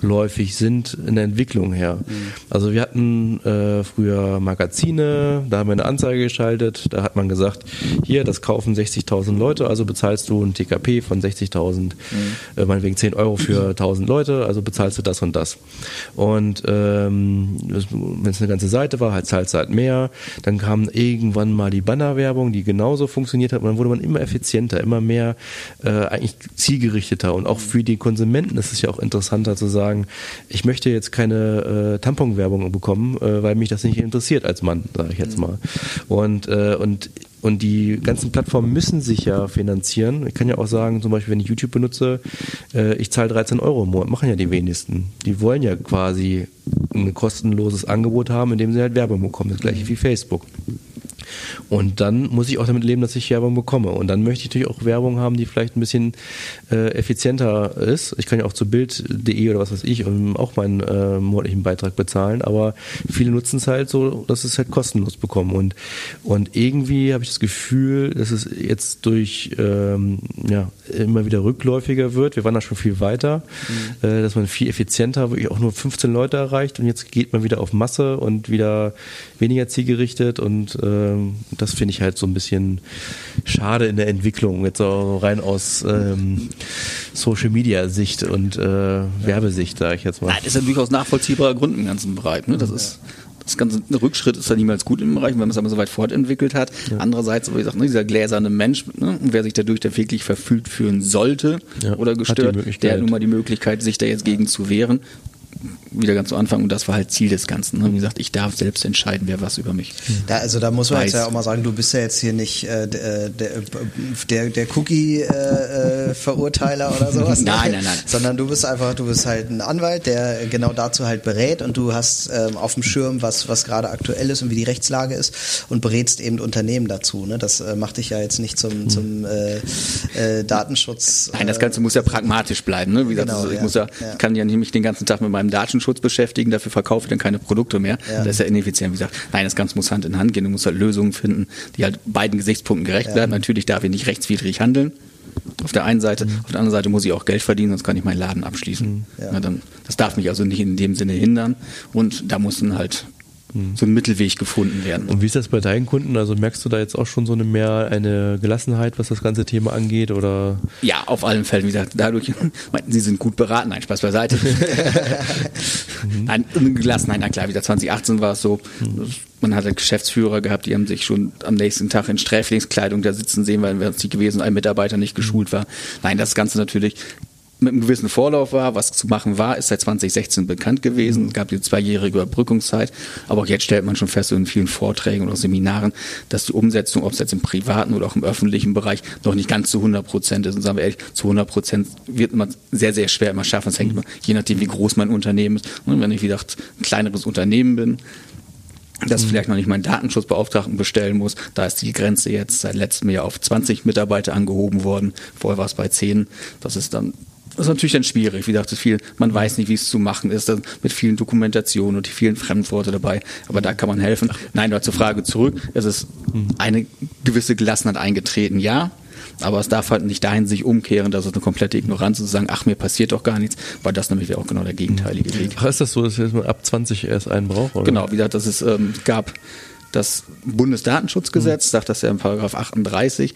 rückläufig sind in der Entwicklung her. Mhm. Also wir hatten äh, früher Magazine, da haben wir eine Anzeige geschaltet, da hat man gesagt, hier, das kaufen 60.000 Leute, also bezahlst du ein TKP von 60.000, mhm. äh, meinetwegen 10 Euro für 1.000 Leute, also bezahlst du das und das. Und ähm, wenn es eine ganze Seite war, halt zahlst du halt mehr. Dann kam irgendwann mal die Bannerwerbung, die genauso funktioniert hat und dann wurde man immer effizienter, immer mehr äh, eigentlich zielgerichteter und auch für die Konsumenten ist es ja auch interessanter zu sagen, sagen, ich möchte jetzt keine äh, Tamponwerbung bekommen, äh, weil mich das nicht interessiert als Mann, sage ich jetzt mal. Und, äh, und und die ganzen Plattformen müssen sich ja finanzieren. Ich kann ja auch sagen, zum Beispiel, wenn ich YouTube benutze, äh, ich zahle 13 Euro im Monat, machen ja die wenigsten. Die wollen ja quasi ein kostenloses Angebot haben, in dem sie halt Werbung bekommen. Das gleiche wie Facebook. Und dann muss ich auch damit leben, dass ich Werbung bekomme. Und dann möchte ich natürlich auch Werbung haben, die vielleicht ein bisschen äh, effizienter ist. Ich kann ja auch zu Bild.de oder was weiß ich auch meinen äh, monatlichen Beitrag bezahlen, aber viele nutzen es halt so, dass es halt kostenlos bekommen. Und, und irgendwie habe ich das Gefühl, dass es jetzt durch ähm, ja, immer wieder rückläufiger wird. Wir waren da schon viel weiter, mhm. äh, dass man viel effizienter wirklich auch nur 15 Leute erreicht und jetzt geht man wieder auf Masse und wieder weniger zielgerichtet und ähm, das finde ich halt so ein bisschen schade in der Entwicklung, jetzt so rein aus ähm, Social Media Sicht und äh, Werbesicht, sage ich jetzt mal. Nein, das ist ja durchaus nachvollziehbarer Grund im ganzen Bereich. Ne? Das ist das ganze ein Rückschritt ist ja niemals gut im Bereich, wenn man es aber so weit fortentwickelt hat. Ja. Andererseits, wie gesagt, ne, dieser gläserne Mensch, ne, wer sich dadurch da wirklich verfügt fühlen sollte ja, oder gestört, hat der hat nun mal die Möglichkeit, sich da jetzt gegen zu wehren wieder ganz zu Anfang und das war halt Ziel des Ganzen. Ne? Wie gesagt, ich darf selbst entscheiden, wer was über mich. Da, also da muss man weiß. jetzt ja auch mal sagen, du bist ja jetzt hier nicht äh, der, der, der Cookie-Verurteiler äh, oder sowas. nein, nein, nein. Sondern du bist einfach, du bist halt ein Anwalt, der genau dazu halt berät und du hast ähm, auf dem Schirm, was, was gerade aktuell ist und wie die Rechtslage ist und berätst eben Unternehmen dazu. Ne? Das äh, macht dich ja jetzt nicht zum, mhm. zum äh, äh, Datenschutz. Nein, das Ganze muss ja pragmatisch bleiben. Ne? Wie gesagt, genau, also ich ja, muss ja, ja. kann ja nicht mich den ganzen Tag mit meinem Datenschutz Datenschutz beschäftigen, dafür verkaufe ich dann keine Produkte mehr. Ja. Das ist ja ineffizient. Wie gesagt, nein, das Ganze muss Hand in Hand gehen. Du musst halt Lösungen finden, die halt beiden Gesichtspunkten gerecht ja. werden. Natürlich darf ich nicht rechtswidrig handeln. Auf der einen Seite, mhm. auf der anderen Seite muss ich auch Geld verdienen, sonst kann ich meinen Laden abschließen. Mhm. Ja. Na, dann, das darf mich also nicht in dem Sinne hindern. Und da müssen halt Mhm. so ein Mittelweg gefunden werden. Und wie ist das bei deinen Kunden? Also merkst du da jetzt auch schon so eine mehr eine Gelassenheit, was das ganze Thema angeht? Oder? Ja, auf allen Fällen. Wie gesagt, dadurch meinten sie sind gut beraten. Nein, Spaß beiseite. mhm. Nein, Gelassenheit, na klar, wieder 2018 war es so. Mhm. Man hatte Geschäftsführer gehabt, die haben sich schon am nächsten Tag in Sträflingskleidung da sitzen sehen, weil es nicht gewesen, ein Mitarbeiter nicht geschult war. Nein, das Ganze natürlich mit einem gewissen Vorlauf war. Was zu machen war, ist seit 2016 bekannt gewesen. Es gab die zweijährige Überbrückungszeit. Aber auch jetzt stellt man schon fest, in vielen Vorträgen oder Seminaren, dass die Umsetzung, ob es jetzt im privaten oder auch im öffentlichen Bereich, noch nicht ganz zu 100 Prozent ist. Und sagen wir ehrlich, zu 100 Prozent wird man sehr, sehr schwer immer schaffen. Es hängt immer, je nachdem, wie groß mein Unternehmen ist. Und wenn ich, wie gesagt, ein kleineres Unternehmen bin, das vielleicht noch nicht meinen Datenschutzbeauftragten bestellen muss. Da ist die Grenze jetzt seit letztem Jahr auf 20 Mitarbeiter angehoben worden. Vorher war es bei 10. Das ist dann das ist natürlich dann schwierig. Wie gesagt, viel, man weiß nicht, wie es zu machen ist, mit vielen Dokumentationen und die vielen Fremdworte dabei. Aber da kann man helfen. Nein, aber zur Frage zurück. Es ist eine gewisse Gelassenheit eingetreten, ja. Aber es darf halt nicht dahin sich umkehren, dass es eine komplette Ignoranz ist, zu sagen, ach, mir passiert doch gar nichts, weil das nämlich wäre auch genau der gegenteilige Weg. Ach, ist das so, dass man ab 20 erst einen braucht? Oder? Genau, wie gesagt, das ist, ähm, gab das Bundesdatenschutzgesetz, mhm. sagt das ja in Paragraph 38,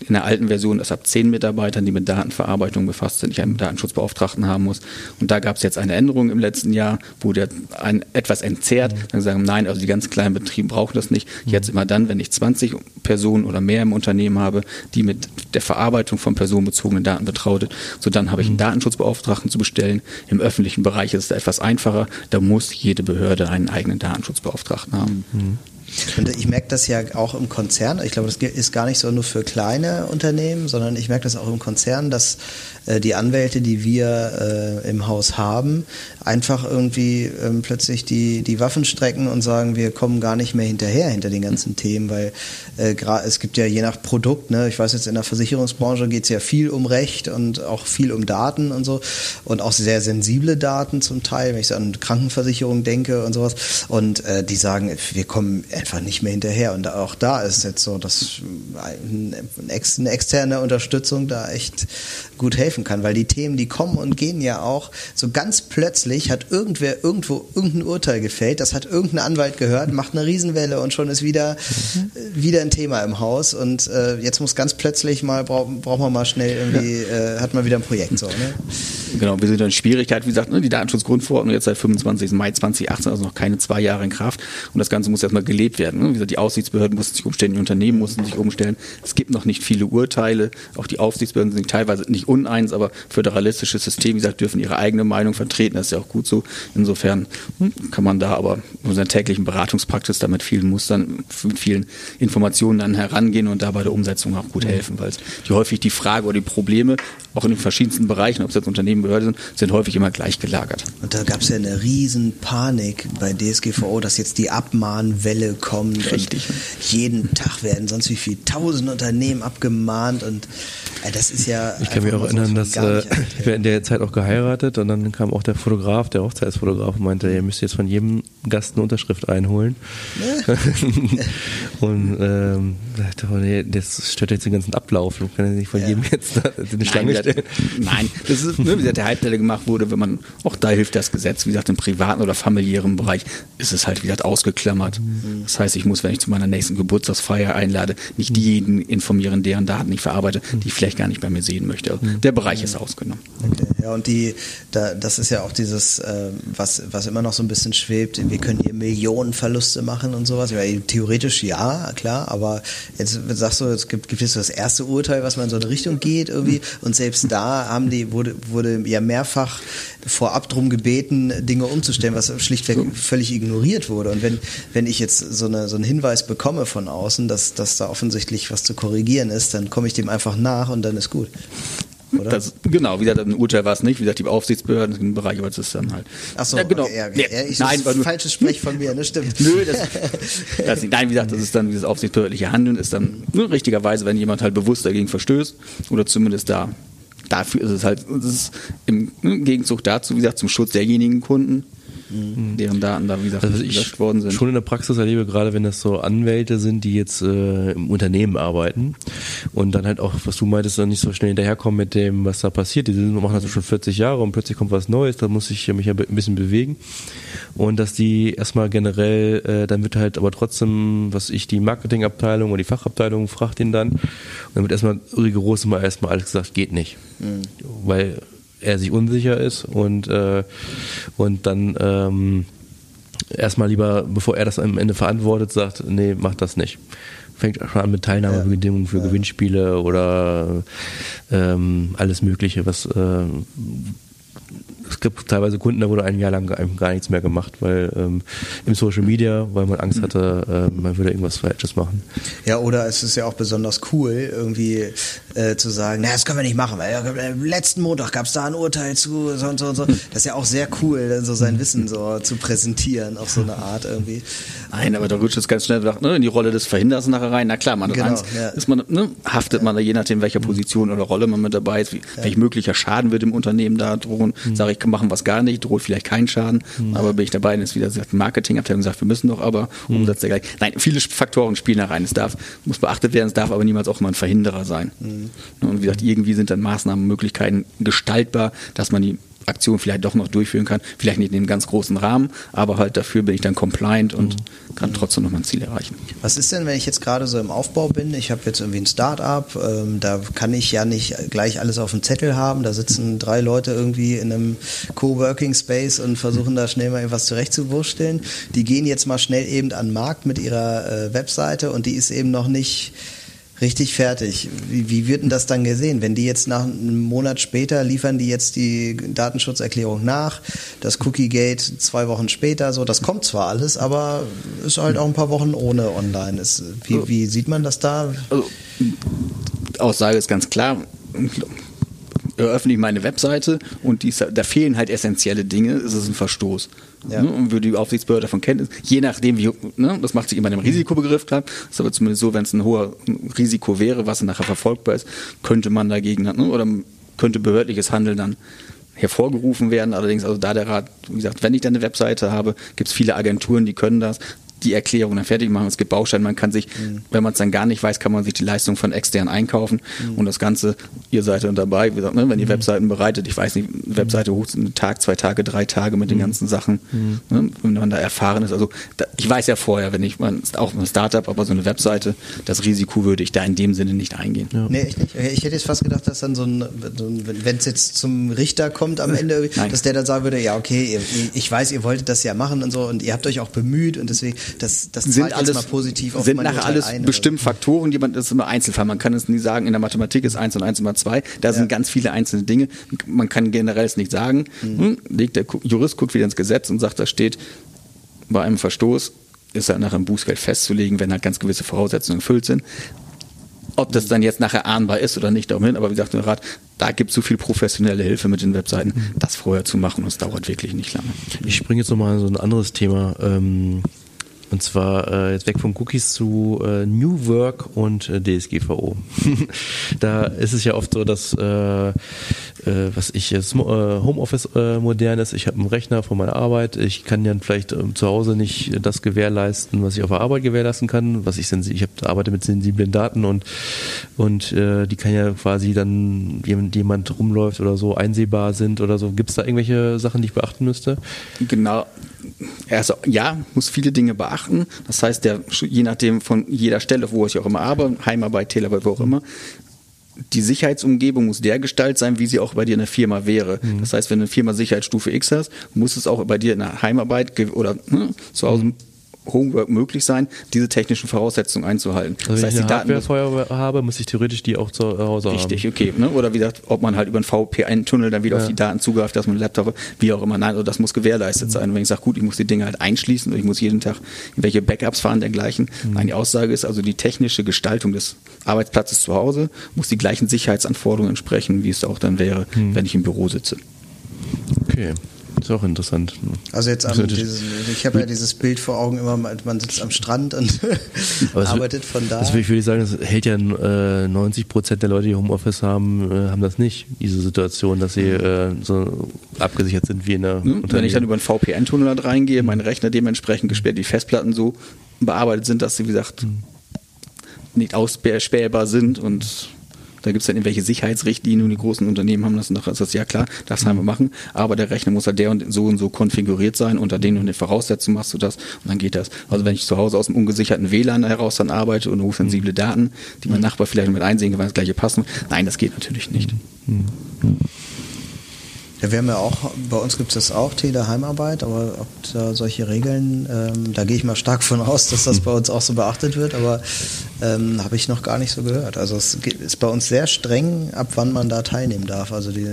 in der alten Version ist ab zehn Mitarbeitern, die mit Datenverarbeitung befasst sind, ich einen Datenschutzbeauftragten haben muss. Und da gab es jetzt eine Änderung im letzten Jahr, wo der ein, etwas entzerrt. Mhm. Dann sagen, nein, also die ganz kleinen Betriebe brauchen das nicht. Mhm. Jetzt immer dann, wenn ich 20 Personen oder mehr im Unternehmen habe, die mit der Verarbeitung von personenbezogenen Daten betraut sind, so dann habe ich einen. Datenschutzbeauftragten zu bestellen. Im öffentlichen Bereich ist es etwas einfacher. Da muss jede Behörde einen eigenen Datenschutzbeauftragten haben. Mhm. Und ich merke das ja auch im Konzern. Ich glaube, das ist gar nicht so nur für kleine Unternehmen, sondern ich merke das auch im Konzern, dass äh, die Anwälte, die wir äh, im Haus haben, einfach irgendwie ähm, plötzlich die, die Waffen strecken und sagen, wir kommen gar nicht mehr hinterher hinter den ganzen Themen, weil äh, es gibt ja je nach Produkt, ne, ich weiß jetzt in der Versicherungsbranche geht es ja viel um Recht und auch viel um Daten und so und auch sehr sensible Daten zum Teil, wenn ich so an Krankenversicherung denke und sowas. Und äh, die sagen, wir kommen einfach nicht mehr hinterher. Und auch da ist jetzt so, dass eine externe Unterstützung da echt gut helfen kann, weil die Themen, die kommen und gehen ja auch so ganz plötzlich hat irgendwer irgendwo irgendein Urteil gefällt, das hat irgendein Anwalt gehört, macht eine Riesenwelle und schon ist wieder mhm. wieder ein Thema im Haus und äh, jetzt muss ganz plötzlich mal brauchen braucht man mal schnell irgendwie äh, hat man wieder ein Projekt so. Ne? Genau, wir sind in Schwierigkeit, wie gesagt, ne, die Datenschutzgrundverordnung jetzt seit 25. Mai 2018, also noch keine zwei Jahre in Kraft und das Ganze muss erstmal gelebt werden. Ne? Wie gesagt, die Aufsichtsbehörden mussten sich umstellen, die Unternehmen mussten sich umstellen. Es gibt noch nicht viele Urteile, auch die Aufsichtsbehörden sind teilweise nicht uneins, aber föderalistisches System, wie gesagt, dürfen ihre eigene Meinung vertreten, das ist ja auch gut so. Insofern hm, kann man da aber in seiner täglichen Beratungspraxis da mit vielen Mustern, mit vielen Informationen dann herangehen und da bei der Umsetzung auch gut helfen, weil die häufig die Frage oder die Probleme, auch in den verschiedensten Bereichen, ob es jetzt Unternehmen, Behörden sind, sind häufig immer gleich gelagert. Und da gab es ja eine riesen Panik bei DSGVO, dass jetzt die Abmahnwelle kommt. Richtig. jeden Tag werden sonst wie viele tausend Unternehmen abgemahnt und äh, das ist ja. Ich kann mich auch erinnern, dass äh, wir in der Zeit auch geheiratet und dann kam auch der Fotograf, der Hochzeitsfotograf und meinte, ihr müsst jetzt von jedem Gast eine Unterschrift einholen. und ähm, dachte, oh nee, das stört jetzt den ganzen Ablauf. Du kannst nicht von ja. jedem jetzt eine Schlange nein, stellen. Nein, das ist, ne, wie gesagt, der Hype, der gemacht wurde, wenn man, auch da hilft das Gesetz, wie gesagt, im privaten oder familiären Bereich ist es halt, wie gesagt, ausgeklammert. Mhm. Das heißt, ich muss, wenn ich zu meiner nächsten Geburtstagsfeier einlade, nicht diejenigen informieren, deren Daten ich verarbeite, die ich vielleicht gar nicht bei mir sehen möchte. Also der Bereich ist ausgenommen. Okay. Ja, und die, da, das ist ja auch dieses, äh, was, was immer noch so ein bisschen schwebt, wir können hier Millionen Verluste machen und sowas. Ja, theoretisch ja, klar, aber jetzt sagst du, es gibt, gibt es das erste Urteil, was mal in so eine Richtung geht irgendwie und selbst da haben die, wurde, wurde ja mehrfach vorab drum gebeten, Dinge umzustellen, was schlichtweg völlig ignoriert wurde. Und wenn, wenn ich jetzt so, eine, so einen Hinweis bekomme von außen, dass, dass da offensichtlich was zu korrigieren ist, dann komme ich dem einfach nach und dann ist gut. Oder? Das, genau, wie gesagt, ein Urteil war es nicht, wie gesagt, die Aufsichtsbehörden im Bereich, aber das ist dann halt. Ach so, ja, genau. Okay, ja, okay. Ja, ich, nein, das falsches Sprech von mir, ne, stimmt. Nö, das, das. Nein, wie gesagt, das ist dann dieses aufsichtsbehördliche Handeln, ist dann ne, richtigerweise, wenn jemand halt bewusst dagegen verstößt oder zumindest da. Dafür ist es halt, ist im Gegenzug dazu, wie gesagt, zum Schutz derjenigen Kunden, mhm. deren Daten da, wie gesagt, also ich worden sind. schon in der Praxis erlebe, gerade wenn das so Anwälte sind, die jetzt äh, im Unternehmen arbeiten und dann halt auch, was du meintest, dann nicht so schnell hinterherkommen mit dem, was da passiert. Die sind, machen das schon 40 Jahre und plötzlich kommt was Neues, da muss ich mich ja ein bisschen bewegen. Und dass die erstmal generell, äh, dann wird halt aber trotzdem, was ich, die Marketingabteilung oder die Fachabteilung fragt ihn dann und dann wird erstmal rigoros immer erstmal alles gesagt, geht nicht. Mhm. Weil er sich unsicher ist und, äh, und dann ähm, erstmal lieber, bevor er das am Ende verantwortet, sagt, nee, mach das nicht. Fängt schon an mit Teilnahmebedingungen für ja. Gewinnspiele oder ähm, alles Mögliche, was äh, es gibt teilweise Kunden, da wurde ein Jahr lang gar nichts mehr gemacht, weil ähm, im Social Media, weil man Angst hatte, äh, man würde irgendwas Falsches machen. Ja, oder es ist ja auch besonders cool, irgendwie äh, zu sagen, na, das können wir nicht machen, weil äh, letzten Montag gab es da ein Urteil zu so und so und so. Das ist ja auch sehr cool, so sein Wissen so zu präsentieren auf so eine Art irgendwie. Nein, aber da rutscht es ganz schnell ne, in die Rolle des Verhinders nachher rein. Na klar, man genau, Angst, ja. ist man, ne, haftet man da je nachdem, welcher Position oder Rolle man mit dabei ist, wie, ja. welch möglicher Schaden wird im Unternehmen da drohen. Mhm. Sage ich, kann machen was gar nicht, droht vielleicht keinen Schaden, mhm. aber bin ich dabei, dann ist wieder die Marketingabteilung sagt, wir müssen doch aber, mhm. Umsatz der gleich. Nein, viele Faktoren spielen da rein. Es darf, muss beachtet werden, es darf aber niemals auch mal ein Verhinderer sein. Mhm. Und wie gesagt, irgendwie sind dann Maßnahmen, Möglichkeiten gestaltbar, dass man die Aktion vielleicht doch noch durchführen kann. Vielleicht nicht in einem ganz großen Rahmen, aber halt dafür bin ich dann compliant und mhm. kann trotzdem noch mein Ziel erreichen. Was ist denn, wenn ich jetzt gerade so im Aufbau bin? Ich habe jetzt irgendwie ein Start-up, ähm, da kann ich ja nicht gleich alles auf dem Zettel haben. Da sitzen drei Leute irgendwie in einem Coworking Space und versuchen da schnell mal etwas zurechtzuwursteln. Die gehen jetzt mal schnell eben an den Markt mit ihrer äh, Webseite und die ist eben noch nicht richtig fertig. Wie, wie wird denn das dann gesehen? Wenn die jetzt nach einem Monat später liefern die jetzt die Datenschutzerklärung nach, das Cookie Gate zwei Wochen später, so, das kommt zwar alles, aber ist halt auch ein paar Wochen ohne online. Ist, wie, wie sieht man das da? Also, Aussage ist ganz klar eröffne ich meine Webseite und die, da fehlen halt essentielle Dinge, ist es ein Verstoß. Ja. Ne? Und würde die Aufsichtsbehörde davon Kenntnis, je nachdem, wie, ne? das macht sich immer dem Risikobegriff klar, ist aber zumindest so, wenn es ein hoher Risiko wäre, was nachher verfolgbar ist, könnte man dagegen, ne? oder könnte behördliches Handeln dann hervorgerufen werden. Allerdings, also da der Rat, wie gesagt, wenn ich dann eine Webseite habe, gibt es viele Agenturen, die können das die Erklärung dann fertig machen. Es gibt Bausteine, man kann sich, mhm. wenn man es dann gar nicht weiß, kann man sich die Leistung von extern einkaufen mhm. und das Ganze, ihr seid dann dabei, wie gesagt, ne, wenn ihr mhm. Webseiten bereitet, ich weiß nicht, Webseite hoch, einen Tag, zwei Tage, drei Tage mit den mhm. ganzen Sachen, mhm. ne, wenn man da erfahren ist. Also da, ich weiß ja vorher, wenn ich, man ist auch ein Startup, aber so eine Webseite, das Risiko würde ich da in dem Sinne nicht eingehen. Ja. Nee, nicht. Ich hätte jetzt fast gedacht, dass dann so ein, so ein wenn es jetzt zum Richter kommt am Ende, Nein. dass der dann sagen würde, ja, okay, ich weiß, ihr wolltet das ja machen und so und ihr habt euch auch bemüht und deswegen, das, das sind alles, mal positiv auf sind nachher alles ein, bestimmt Faktoren, die man, das ist immer Einzelfall. Man kann es nie sagen, in der Mathematik ist 1 und 1 immer 2. Da ja. sind ganz viele einzelne Dinge. Man kann generell es nicht sagen. Mhm. Hm, legt der Jurist guckt wieder ins Gesetz und sagt, da steht, bei einem Verstoß ist halt nachher ein Bußgeld festzulegen, wenn halt ganz gewisse Voraussetzungen erfüllt sind. Ob das dann jetzt nachher ahnbar ist oder nicht, darum hin, aber wie gesagt, der Rat, da gibt es so viel professionelle Hilfe mit den Webseiten, mhm. das vorher zu machen und es dauert wirklich nicht lange. Ich springe jetzt nochmal so ein anderes Thema. Ähm und zwar äh, jetzt weg von Cookies zu äh, New Work und äh, DSGVO. da ist es ja oft so, dass äh, äh, was ich jetzt äh, Homeoffice äh, modern ist. Ich habe einen Rechner von meiner Arbeit. Ich kann ja vielleicht äh, zu Hause nicht das gewährleisten, was ich auf der Arbeit gewährleisten kann. Was ich ich hab, arbeite mit sensiblen Daten und und äh, die kann ja quasi dann jemand, jemand rumläuft oder so einsehbar sind oder so. Gibt es da irgendwelche Sachen, die ich beachten müsste? Genau also ja, muss viele Dinge beachten. Das heißt, der, je nachdem von jeder Stelle, wo ich auch immer arbeite, Heimarbeit, Telearbeit, wo auch immer, die Sicherheitsumgebung muss der Gestalt sein, wie sie auch bei dir in der Firma wäre. Mhm. Das heißt, wenn du eine Firma Sicherheitsstufe X hast, muss es auch bei dir in der Heimarbeit oder ne, zu Hause Homework möglich sein, diese technischen Voraussetzungen einzuhalten. Also das heißt, wenn ich eine Hardware habe, muss ich theoretisch die auch zu Hause haben. Richtig, okay. Ne? Oder wie gesagt, ob man halt über einen VPN-Tunnel dann wieder ja. auf die Daten zugreift, dass man Laptop, wie auch immer. Nein, also das muss gewährleistet mhm. sein. Und wenn ich sage, gut, ich muss die Dinge halt einschließen und ich muss jeden Tag welche Backups fahren dergleichen. Mhm. Nein, die Aussage ist also, die technische Gestaltung des Arbeitsplatzes zu Hause muss die gleichen Sicherheitsanforderungen entsprechen, wie es auch dann wäre, mhm. wenn ich im Büro sitze. Okay. Ist auch interessant. Also jetzt am, dieses, ich habe ja dieses Bild vor Augen immer, man sitzt am Strand und arbeitet von da. Das will ich würde sagen, das hält ja äh, 90 Prozent der Leute, die Homeoffice haben, äh, haben das nicht, diese Situation, dass sie äh, so abgesichert sind wie in der mhm, Wenn ich dann über einen VPN-Tunnel reingehe, mein Rechner dementsprechend gesperrt, die Festplatten so bearbeitet sind, dass sie, wie gesagt, mhm. nicht ausspähbar sind und da gibt es dann irgendwelche Sicherheitsrichtlinien und die großen Unternehmen haben das. Und da ist das ja klar, das haben wir machen. Aber der Rechner muss halt der und so und so konfiguriert sein. Unter den und den Voraussetzungen machst du das und dann geht das. Also wenn ich zu Hause aus dem ungesicherten WLAN heraus dann arbeite und hochsensible Daten, die mein Nachbar vielleicht mit einsehen kann, weil das gleiche passen. Nein, das geht natürlich nicht. Mhm. Ja, wir haben ja auch, bei uns gibt es das auch, Teleheimarbeit, aber ob da solche Regeln, ähm, da gehe ich mal stark von aus, dass das bei uns auch so beachtet wird, aber ähm, habe ich noch gar nicht so gehört. Also es ist bei uns sehr streng, ab wann man da teilnehmen darf. Also die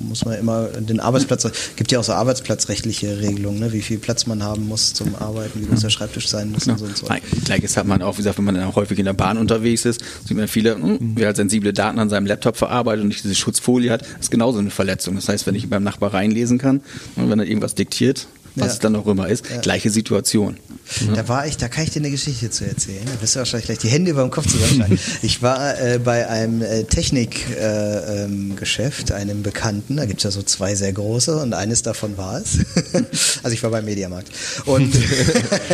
muss man immer den Arbeitsplatz, gibt ja auch so arbeitsplatzrechtliche Regelungen, ne? wie viel Platz man haben muss zum Arbeiten, wie groß der Schreibtisch sein muss ja. und so und so. Gleiches hat man auch, wie gesagt, wenn man dann häufig in der Bahn unterwegs ist, sieht man viele, hm, wer halt sensible Daten an seinem Laptop verarbeitet und nicht diese Schutzfolie hat, ist genauso eine Verletzung. Das heißt, wenn ich beim Nachbar reinlesen kann und wenn er irgendwas diktiert, was ja. es dann auch immer ist, ja. gleiche Situation. Da war ich, da kann ich dir eine Geschichte zu erzählen. Da wirst du wahrscheinlich gleich die Hände über dem Kopf zusammenschlagen. ich war äh, bei einem äh, Technikgeschäft, äh, ähm, einem Bekannten, da gibt es ja so zwei sehr große und eines davon war es. also ich war beim Mediamarkt. Und,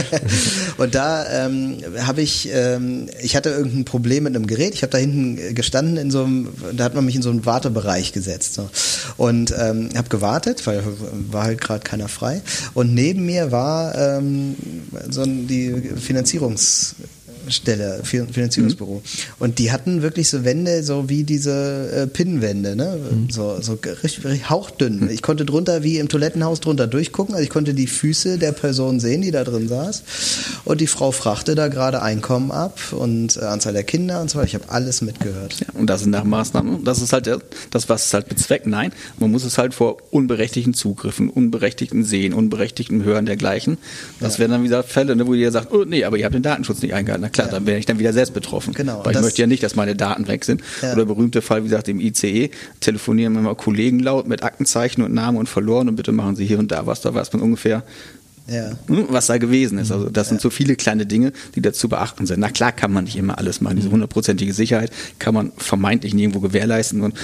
und da ähm, habe ich, ähm, ich hatte irgendein Problem mit einem Gerät. Ich habe da hinten gestanden in so einem, da hat man mich in so einen Wartebereich gesetzt. So. Und ähm, habe gewartet, weil war halt gerade keiner frei. Und neben mir war ähm, so die Finanzierungs Stelle, Finanzierungsbüro. Mhm. Und die hatten wirklich so Wände, so wie diese äh, Pinnwände, ne? Mhm. So, so richtig, richtig hauchdünn. Mhm. Ich konnte drunter wie im Toilettenhaus drunter durchgucken. Also ich konnte die Füße der Person sehen, die da drin saß. Und die Frau frachte da gerade Einkommen ab und äh, Anzahl der Kinder und so weiter. Ich habe alles mitgehört. Ja, und das sind nach Maßnahmen. Das ist halt das, was es halt bezweckt. Nein, man muss es halt vor unberechtigten Zugriffen, unberechtigten Sehen, unberechtigten Hören dergleichen. Das ja. wären dann wieder Fälle, ne, wo ihr sagt, oh nee, aber ihr habt den Datenschutz nicht eingehalten klar, dann wäre ich dann wieder selbst betroffen. Genau. Weil ich möchte ja nicht, dass meine Daten weg sind. Ja. Oder berühmte Fall, wie gesagt, im ICE telefonieren wir mal Kollegen laut mit Aktenzeichen und Namen und verloren und bitte machen Sie hier und da was, da weiß man ungefähr, Ja. hm, was da gewesen ist. Also das sind so viele kleine Dinge, die da zu beachten sind. Na klar kann man nicht immer alles machen. Diese hundertprozentige Sicherheit kann man vermeintlich nirgendwo gewährleisten und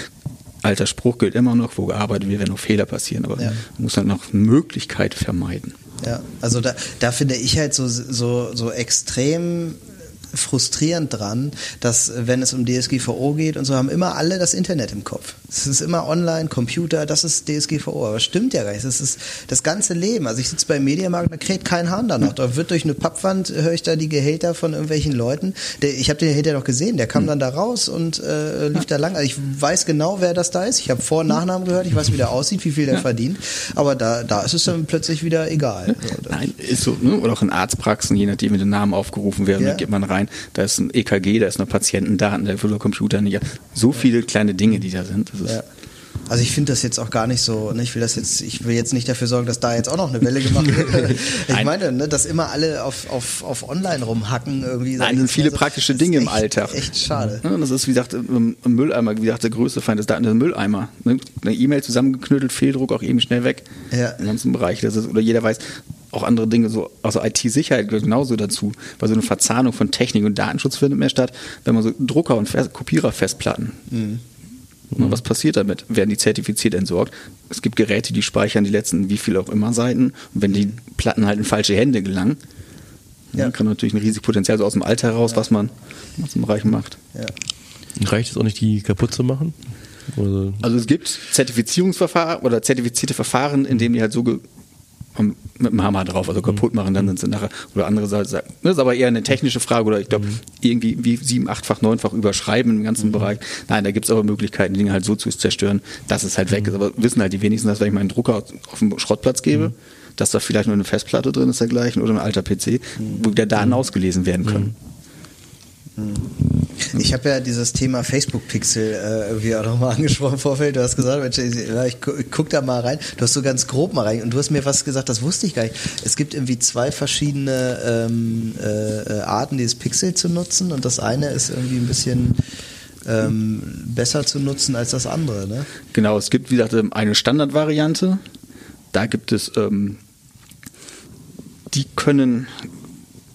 alter Spruch gilt immer noch, wo gearbeitet wird, wenn noch Fehler passieren. Aber Ja. man muss dann noch Möglichkeit vermeiden. Ja, also da, da finde ich halt so, so, so extrem frustrierend dran, dass wenn es um DSGVO geht und so, haben immer alle das Internet im Kopf. Es ist immer online, Computer, das ist DSGVO. Aber stimmt ja gar nicht. Das ist das ganze Leben. Also ich sitze beim Mediamarkt, da kräht kein Hahn danach. Da wird durch eine Pappwand, höre ich da die Gehälter von irgendwelchen Leuten. Der, ich habe den hinterher noch gesehen, der kam dann da raus und äh, lief da lang. Also ich weiß genau, wer das da ist. Ich habe Vor- und Nachnamen gehört, ich weiß, wie der aussieht, wie viel der verdient. Aber da, da ist es dann plötzlich wieder egal. Nein, ist so, ne? Oder auch in Arztpraxen, je nachdem, wie die Namen aufgerufen werden, Ja. da geht man rein, da ist ein EKG, da ist eine Patientendaten, da wird der Computer nicht. So viele kleine Dinge, die da sind. Das ist, Ja. Also ich finde das jetzt auch gar nicht so, ne, ich will das jetzt, ich will jetzt nicht dafür sorgen, dass da jetzt auch noch eine Welle gemacht wird. ich meine, ne, dass immer alle auf, auf, auf online rumhacken irgendwie. Nein, sind viele praktische das Dinge ist im echt, Alltag. Echt schade. Ja, das ist, wie gesagt, im im Mülleimer, wie gesagt, der größte Feind ist Daten, der Mülleimer. Ne? Eine E-Mail zusammengeknüttelt, Fehldruck auch eben schnell weg. Ja. Im ganzen Bereich. Das ist, oder jeder weiß, auch andere Dinge, so, also IT-Sicherheit gehört genauso dazu. Weil so eine Verzahnung von Technik und Datenschutz findet mehr statt, wenn man so Drucker und Fest Kopierer-Festplatten. Mhm. Und was passiert damit? Werden die zertifiziert entsorgt? Es gibt Geräte, die speichern die letzten wie viel auch immer Seiten. Und wenn die Platten halt in falsche Hände gelangen, Ja. ja. kann natürlich ein riesiges Potenzial so aus dem Alter heraus, was man was im Bereich macht. Ja. Reicht es auch nicht, die kaputt zu machen? Oder Also es gibt Zertifizierungsverfahren oder zertifizierte Verfahren, in denen die halt so mit dem Hammer drauf, also kaputt machen, dann sind sie nachher, oder andere Seite sagen, das ist aber eher eine technische Frage, oder ich glaube, irgendwie wie sieben, achtfach, neunfach überschreiben im ganzen Bereich. Nein, da gibt es aber Möglichkeiten, die Dinge halt so zu zerstören, dass es halt weg ist. Aber wissen halt die wenigsten, dass wenn ich meinen Drucker auf den Schrottplatz gebe, dass da vielleicht nur eine Festplatte drin ist dergleichen oder ein alter PC, wo wieder Daten ausgelesen werden können. Ich habe ja dieses Thema Facebook-Pixel äh, irgendwie auch nochmal angesprochen im Vorfeld. Du hast gesagt, ich, guck da mal rein. Du hast so ganz grob mal rein und du hast mir was gesagt, das wusste ich gar nicht. Es gibt irgendwie zwei verschiedene ähm, äh, äh, Arten, dieses Pixel zu nutzen und das eine ist irgendwie ein bisschen ähm, besser zu nutzen als das andere, ne? Genau, es gibt, wie gesagt, ähm, eine Standardvariante. Da gibt es, ähm, die können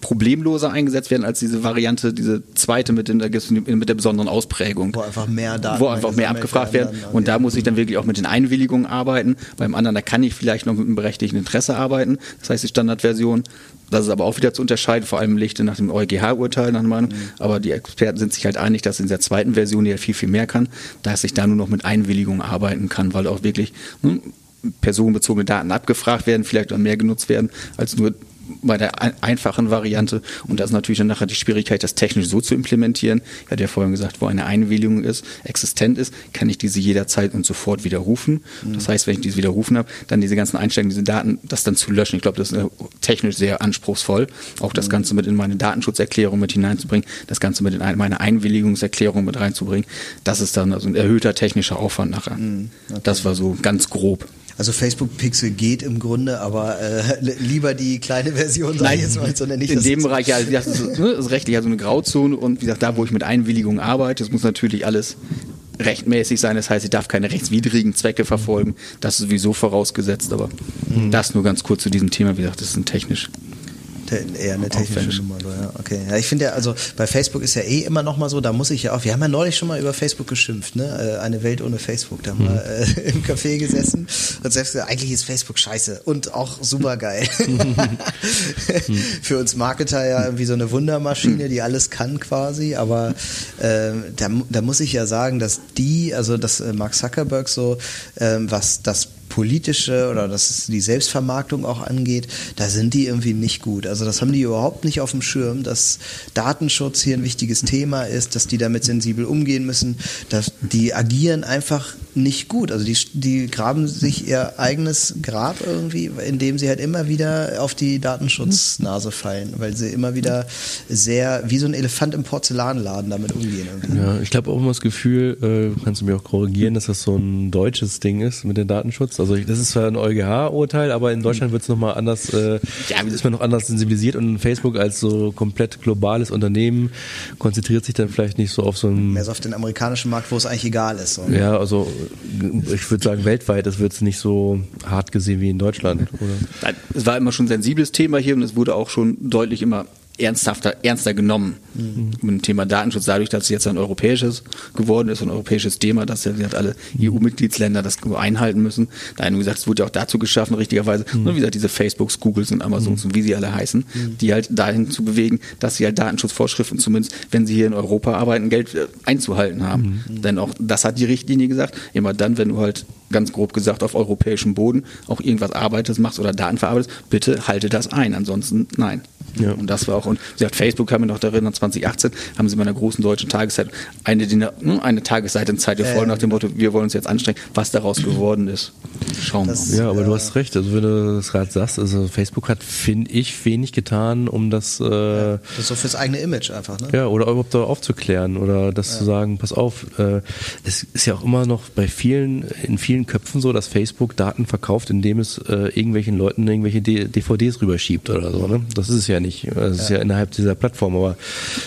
problemloser eingesetzt werden als diese Variante, diese zweite mit, den, mit der besonderen Ausprägung. Wo einfach mehr Daten Wo einfach mehr abgefragt werden. dann. Und da muss ich dann wirklich auch mit den Einwilligungen arbeiten. Beim anderen, da kann ich vielleicht noch mit einem berechtigten Interesse arbeiten. Das heißt, die Standardversion. Das ist aber auch wieder zu unterscheiden, vor allem im Lichte nach dem EuGH-Urteil, nach Meinung. Aber die Experten sind sich halt einig, dass in der zweiten Version, die ja viel, viel mehr kann, dass ich da nur noch mit Einwilligung arbeiten kann, weil auch wirklich hm, personenbezogene Daten abgefragt werden, vielleicht auch mehr genutzt werden, als nur bei der ein- einfachen Variante. Und das ist natürlich dann nachher die Schwierigkeit, das technisch so zu implementieren. Ich hatte ja vorhin gesagt, wo eine Einwilligung ist, existent ist, kann ich diese jederzeit und sofort widerrufen. Das heißt, wenn ich diese widerrufen habe, dann diese ganzen Einstellungen, diese Daten, das dann zu löschen. Ich glaube, das ist äh, technisch sehr anspruchsvoll. Auch das Ganze mit in meine Datenschutzerklärung mit hineinzubringen, das Ganze mit in ein- meine Einwilligungserklärung mit reinzubringen. Das ist dann also ein erhöhter technischer Aufwand nachher. Das war so ganz grob. Also Facebook Pixel geht im Grunde, aber äh, li- lieber die kleine Version, sag ich jetzt mal, sondern nicht. in dem Bereich, ja, das ist, ne, ist rechtlich also eine Grauzone und wie gesagt, da wo ich mit Einwilligung arbeite, das muss natürlich alles rechtmäßig sein, das heißt, ich darf keine rechtswidrigen Zwecke verfolgen, das ist sowieso vorausgesetzt, aber das nur ganz kurz zu diesem Thema, wie gesagt, das ist ein technisch. Te eher eine technische. Nummer, so, ja. Okay. Ja, ich finde ja, also bei Facebook ist ja eh immer noch mal so, da muss ich ja auch, wir haben ja neulich schon mal über Facebook geschimpft, ne? Äh, Eine Welt ohne Facebook. Da haben wir äh, im Café gesessen und selbst gesagt, eigentlich ist Facebook scheiße und auch super geil. Für uns Marketer ja irgendwie so eine Wundermaschine, die alles kann quasi, aber ähm, da, da muss ich ja sagen, dass die, also dass äh, Mark Zuckerberg so, ähm, was das politische oder das die Selbstvermarktung auch angeht, da sind die irgendwie nicht gut. Also das haben die überhaupt nicht auf dem Schirm, dass Datenschutz hier ein wichtiges Thema ist, dass die damit sensibel umgehen müssen, dass die agieren einfach nicht gut. Also die, die graben sich ihr eigenes Grab irgendwie, indem sie halt immer wieder auf die Datenschutznase fallen, weil sie immer wieder sehr wie so ein Elefant im Porzellanladen damit umgehen. Irgendwie. Ja, ich glaube auch immer das Gefühl, äh, kannst du mir auch korrigieren, dass das so ein deutsches Ding ist mit dem Datenschutz. Also das ist zwar ein EuGH-Urteil, aber in Deutschland wird es nochmal anders, äh, ja, ist man noch anders sensibilisiert und Facebook als so komplett globales Unternehmen konzentriert sich dann vielleicht nicht so auf so ein... Mehr so auf den amerikanischen Markt, wo es eigentlich egal ist. So. Ja, also ich würde sagen weltweit, das wird es nicht so hart gesehen wie in Deutschland. Oder? Es war immer schon ein sensibles Thema hier und es wurde auch schon deutlich immer ernsthafter, ernster genommen mhm. mit dem Thema Datenschutz, dadurch, dass es jetzt ein europäisches geworden ist, ein europäisches Thema, dass ja alle EU-Mitgliedsländer das einhalten müssen. Da haben gesagt, es wurde ja auch dazu geschaffen, richtigerweise, mhm. nur wie gesagt, diese Facebooks, Googles und Amazons mhm. und wie sie alle heißen, mhm. die halt dahin zu bewegen, dass sie halt Datenschutzvorschriften zumindest, wenn sie hier in Europa arbeiten, Geld äh, einzuhalten haben. Mhm. Denn auch das hat die Richtlinie gesagt, immer dann, wenn du halt ganz grob gesagt auf europäischem Boden auch irgendwas arbeitest, machst oder Daten verarbeitest, bitte halte das ein, ansonsten nein. Ja. Und das war auch, und sie hat Facebook kam mir noch darin, 2018 haben sie bei einer großen deutschen Tageszeit eine, ne, eine Tagesseite in Zeit voll äh, nach dem Motto, wir wollen uns jetzt anstrengen, was daraus geworden ist. Schauen wir mal. Ja, aber du hast recht, also wenn du das gerade sagst, also Facebook hat, finde ich, wenig getan, um das, äh, das ist so fürs eigene Image einfach, ne? Ja, oder überhaupt da aufzuklären oder das ja. zu sagen, pass auf, äh, es ist ja auch immer noch bei vielen, in vielen Köpfen so, dass Facebook Daten verkauft, indem es äh, irgendwelchen Leuten irgendwelche DVDs rüberschiebt oder so, ne? Das ist es ja nicht. Das ist ja, ja innerhalb dieser Plattform. Aber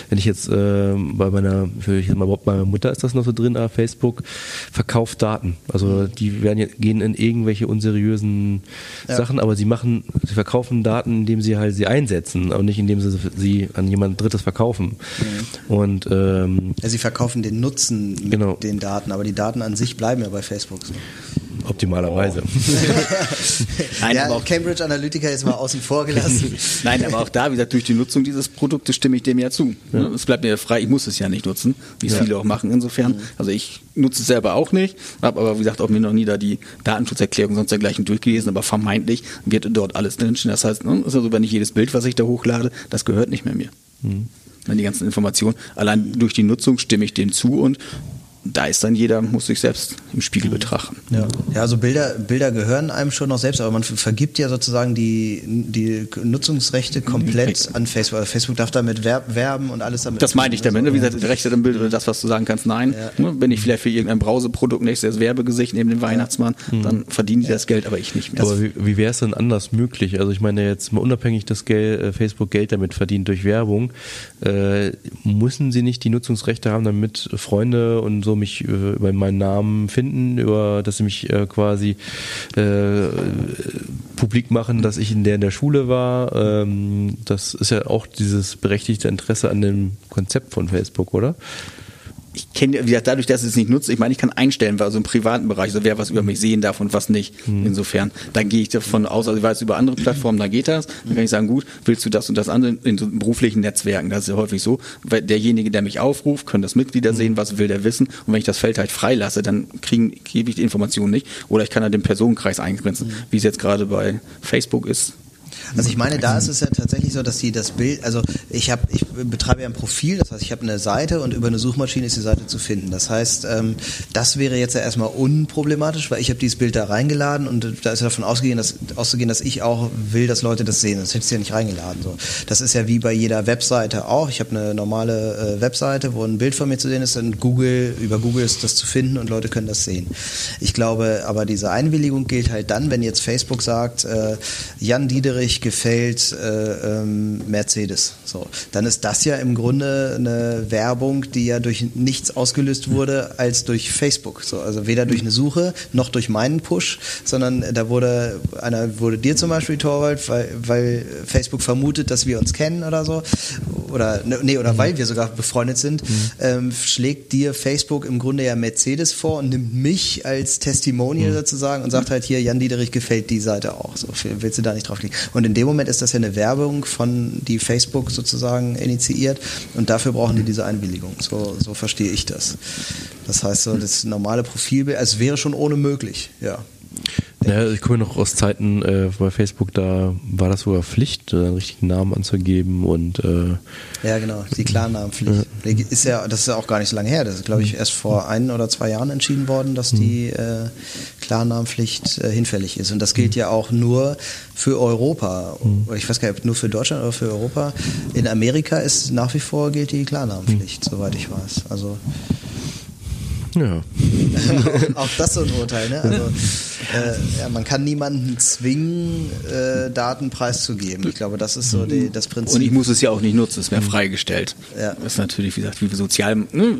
wenn ich jetzt äh, bei meiner, ich mal bei meiner Mutter ist das noch so drin, äh, Facebook verkauft Daten. Also die werden gehen in irgendwelche unseriösen ja. Sachen, aber sie machen, sie verkaufen Daten, indem sie halt sie einsetzen, aber nicht indem sie sie an jemand Drittes verkaufen. Mhm. Und ähm, ja, sie verkaufen den Nutzen mit genau. den Daten, aber die Daten an sich bleiben ja bei Facebook. So. Optimalerweise. Oh. Nein, ja, aber auch Cambridge Analytica jetzt mal außen vor gelassen. Nein, aber auch da, wie gesagt, durch die Nutzung dieses Produktes stimme ich dem ja zu. Ja. Es bleibt mir frei, ich muss es ja nicht nutzen, wie es ja. viele auch machen insofern. Mhm. Also ich nutze es selber auch nicht, habe aber wie gesagt auch mir noch nie da die Datenschutzerklärung sonst dergleichen durchgelesen, aber vermeintlich wird dort alles drinstehen. Das heißt, ne, ist also nicht jedes Bild, was ich da hochlade, das gehört nicht mehr mir. Mhm. Die ganzen Informationen. Allein durch die Nutzung stimme ich dem zu und da ist dann jeder, muss sich selbst im Spiegel betrachten. Ja, ja also Bilder, Bilder gehören einem schon noch selbst, aber man vergibt ja sozusagen die, die Nutzungsrechte komplett an Facebook. Also Facebook darf damit werben und alles damit. Das meine ich damit, ne? wie gesagt, Rechte am Bild oder das, was du sagen kannst, nein. Ja. Ne? Wenn ich vielleicht für irgendein Browserprodukt nächstes Werbegesicht neben dem Weihnachtsmann, ja. dann verdienen die das Geld, aber ich nicht mehr. Aber wie, wie wäre es denn anders möglich? Also ich meine jetzt mal unabhängig, dass Geld, äh, Facebook Geld damit verdient durch Werbung, äh, müssen sie nicht die Nutzungsrechte haben, damit Freunde und so so mich äh, über meinen Namen finden, über dass sie mich äh, quasi äh, publik machen, dass ich in der in der Schule war. Ähm, das ist ja auch dieses berechtigte Interesse an dem Konzept von Facebook, oder? Ich kenne, wie gesagt, dadurch, dass ich es nicht nutze, ich meine, ich kann einstellen, also im privaten Bereich, so wer was über mich sehen darf und was nicht. Mhm. Insofern, dann gehe ich davon aus, also ich weiß über andere Plattformen, da geht das, dann kann ich sagen, gut, willst du das und das andere in so beruflichen Netzwerken, das ist ja häufig so, weil derjenige, der mich aufruft, können das Mitglieder sehen, was will der wissen. Und wenn ich das Feld halt freilasse, dann kriegen, gebe ich die Informationen nicht. Oder ich kann halt den Personenkreis eingrenzen, mhm. wie es jetzt gerade bei Facebook ist, also ich meine, da ist es ja tatsächlich so, dass sie das Bild, also ich habe, ich betreibe ja ein Profil, das heißt, ich habe eine Seite und über eine Suchmaschine ist die Seite zu finden. Das heißt, ähm, das wäre jetzt ja erstmal unproblematisch, weil ich habe dieses Bild da reingeladen und da ist ja davon ausgehen, dass, auszugehen, dass ich auch will, dass Leute das sehen. Das hätte ich ja nicht reingeladen. So. Das ist ja wie bei jeder Webseite auch. Ich habe eine normale äh, Webseite, wo ein Bild von mir zu sehen ist, dann Google, über Google ist das zu finden und Leute können das sehen. Ich glaube, aber diese Einwilligung gilt halt dann, wenn jetzt Facebook sagt, äh, Jan Diederich gefällt äh, ähm, Mercedes. So, dann ist das ja im Grunde eine Werbung, die ja durch nichts ausgelöst wurde als durch Facebook. So, also weder durch eine Suche noch durch meinen Push, sondern da wurde einer wurde dir zum Beispiel Torwald, weil, weil Facebook vermutet, dass wir uns kennen oder so oder ne, nee oder mhm. weil wir sogar befreundet sind, mhm. ähm, schlägt dir Facebook im Grunde ja Mercedes vor und nimmt mich als Testimonial mhm. sozusagen und sagt halt hier Jan Diederich gefällt die Seite auch. So willst du da nicht draufklicken? Und in dem Moment ist das ja eine Werbung von die Facebook sozusagen initiiert und dafür brauchen die diese Einwilligung. So, so verstehe ich das. Das heißt, so das normale Profilbild, es wäre schon ohne möglich, ja. Ja, ich komme noch aus Zeiten äh, bei Facebook, da war das sogar Pflicht, einen richtigen Namen anzugeben und äh, Ja, genau, die Klarnamenpflicht. Die Ist ja, das ist ja auch gar nicht so lange her. Das ist, glaube ich, erst vor ein oder zwei Jahren entschieden worden, dass die äh, Klarnamenpflicht äh, hinfällig ist. Und das gilt ja auch nur für Europa. Oder Ich weiß gar nicht, ob nur für Deutschland oder für Europa. In Amerika ist nach wie vor gilt die Klarnamenpflicht, soweit ich weiß. Also ja. auch das so ein Urteil, ne? Also äh, ja, man kann niemanden zwingen, äh, Daten preiszugeben. Ich glaube, das ist so die, das Prinzip. Und ich muss es ja auch nicht nutzen, es wäre freigestellt. Ja. Das ist natürlich, wie gesagt, wie sozial ne,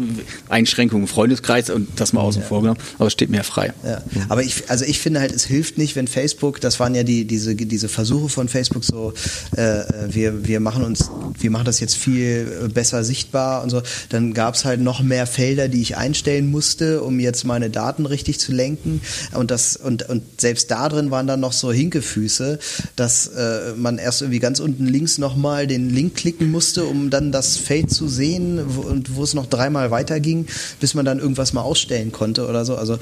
Einschränkungen im Freundeskreis und das mal außen vor genommen, aber es steht mir frei. Ja. Aber ich, also ich finde halt, es hilft nicht, wenn Facebook, das waren ja die, diese, diese Versuche von Facebook so, äh, wir, wir machen uns, wir machen das jetzt viel besser sichtbar und so, dann gab es halt noch mehr Felder, die ich einstellen musste, um jetzt meine Daten richtig zu lenken. Und das, und, und selbst da drin waren dann noch so Hinkefüße, dass äh, man erst irgendwie ganz unten links nochmal den Link klicken musste, um dann das Feld zu sehen wo, und wo es noch dreimal weiterging, bis man dann irgendwas mal ausstellen konnte oder so. Also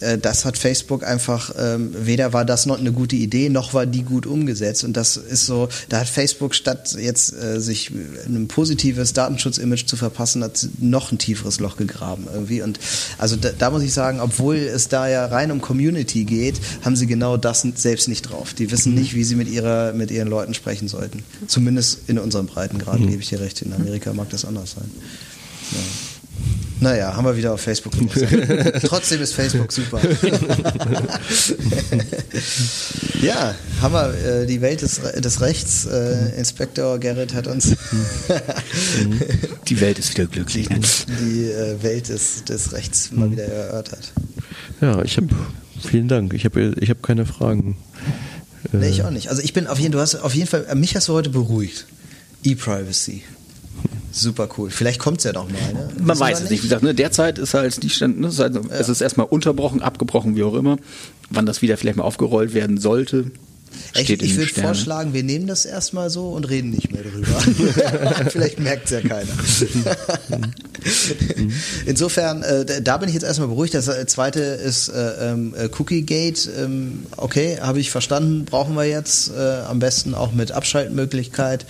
äh, das hat Facebook einfach, ähm, weder war das noch eine gute Idee, noch war die gut umgesetzt. Und das ist so, da hat Facebook statt jetzt äh, sich ein positives Datenschutz-Image zu verpassen, hat noch ein tieferes Loch gegraben irgendwie. Und also da, da muss ich sagen, obwohl es da ja rein um Community geht, haben sie genau das selbst nicht drauf. Die wissen nicht, wie sie mit ihrer, mit ihren Leuten sprechen sollten. Zumindest in unseren Breiten gerade, gebe ich dir recht. In Amerika mag das anders sein. Ja. Naja, haben wir wieder auf Facebook. Trotzdem ist Facebook super. ja, haben wir äh, die Welt des, des Rechts. Äh, Inspektor Gerrit hat uns Die Welt ist wieder glücklich. Ne? die äh, Welt des, des Rechts mal wieder erörtert. ja, ich habe vielen Dank. Ich habe ich hab keine Fragen. Äh, Nee, ich auch nicht. Also ich bin auf jeden, du hast auf jeden Fall, mich hast du heute beruhigt. E-Privacy. Super cool. Vielleicht kommt es ja doch mal. Ne? Man weiß es nicht. Wie gesagt, ne, derzeit ist halt die Stand, ne, halt- es ist erstmal unterbrochen, abgebrochen, wie auch immer. Wann das wieder vielleicht mal aufgerollt werden sollte, In ich würde vorschlagen, wir nehmen das erstmal so und reden nicht mehr drüber. Vielleicht merkt es ja keiner. Insofern, äh, da bin ich jetzt erstmal beruhigt. Das äh, zweite ist äh, ähm, äh, Cookie Gate. Ähm, okay, habe ich verstanden, brauchen wir jetzt. Äh, am besten auch mit Abschaltmöglichkeit.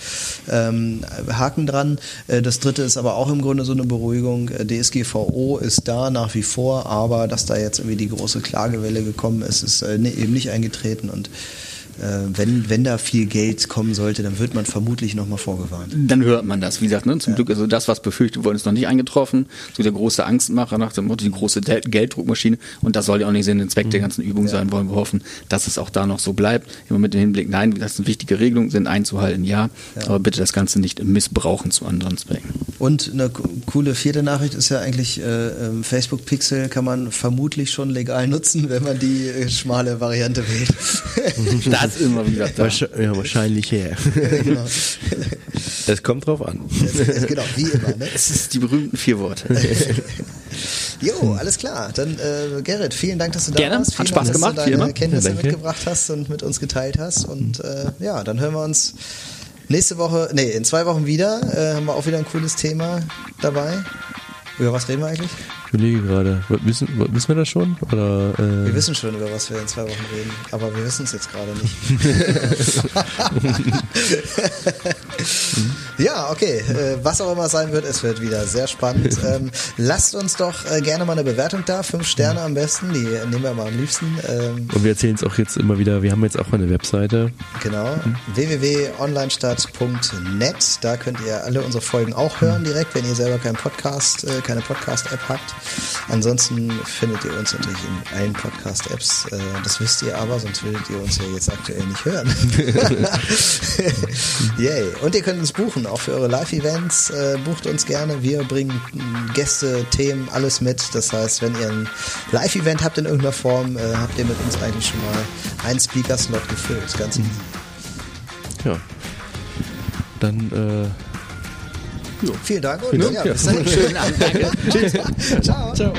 Ähm, Haken dran. Äh, das dritte ist aber auch im Grunde so eine Beruhigung. DSGVO ist da nach wie vor, aber dass da jetzt irgendwie die große Klagewelle gekommen ist, ist ne- eben nicht eingetreten und wenn, wenn da viel Geld kommen sollte, dann wird man vermutlich nochmal vorgewarnt. Dann hört man das. Wie gesagt, ne, zum Glück, also das, was befürchtet wurde, ist noch nicht eingetroffen. So der große Angstmacher nach dem Motto, die große Gelddruckmaschine. Und das soll ja auch nicht Sinn und Zweck der ganzen Übung sein. Wollen wir hoffen, dass es auch da noch so bleibt. Immer mit dem Hinblick, nein, das sind wichtige Regelungen, sind einzuhalten, ja. Aber bitte das Ganze nicht missbrauchen zu anderen Zwecken. Und eine co- coole vierte Nachricht ist ja eigentlich, äh, ähm, Facebook Pixel kann man vermutlich schon legal nutzen, wenn man die äh, schmale Variante wählt. Das ist immer, wie gesagt, da. Wahrscheinlich, ja, wahrscheinlich her. genau. Es kommt drauf an. Es, es, genau, wie immer. Ne? Es ist die berühmten vier Worte. Jo, alles klar. Dann äh, Gerrit, vielen Dank, dass du da Gerne. warst. Hat Vielen Spaß Dank, gemacht, dass du deine. Kenntnisse danke. mitgebracht hast und mit uns geteilt hast. Und äh, ja, dann hören wir uns nächste Woche, nee, in zwei Wochen wieder. Äh, haben wir auch wieder ein cooles Thema dabei. Über was reden wir eigentlich? Ich überlege gerade. Wissen, wissen wir das schon? Oder, äh, Wir wissen schon, über was wir in zwei Wochen reden, aber wir wissen es jetzt gerade nicht. ja, okay. Äh, was auch immer sein wird, es wird wieder sehr spannend. Ähm, lasst uns doch äh, gerne mal eine Bewertung da. Fünf Sterne am besten, die nehmen wir mal am liebsten. Ähm, Und wir erzählen es auch jetzt immer wieder. Wir haben jetzt auch eine Webseite. Genau. www.onlinestadt.net. Da könnt ihr alle unsere Folgen auch hören direkt, wenn ihr selber keinen Podcast, äh, keine Podcast-App habt. Ansonsten findet ihr uns natürlich in allen Podcast-Apps. Äh, das wisst ihr aber, sonst würdet ihr uns ja jetzt aktuell nicht hören. Yay. Und ihr könnt uns buchen, auch für eure Live-Events. Äh, bucht uns gerne. Wir bringen Gäste, Themen, alles mit. Das heißt, wenn ihr ein Live-Event habt in irgendeiner Form, äh, habt ihr mit uns eigentlich schon mal einen Speaker-Slot gefüllt. Ganz easy. Ja. Dann, äh, Vielen Dank und Vielen ja, bis dahin. Schönen Abend, danke. Tschüss. Ciao. ciao.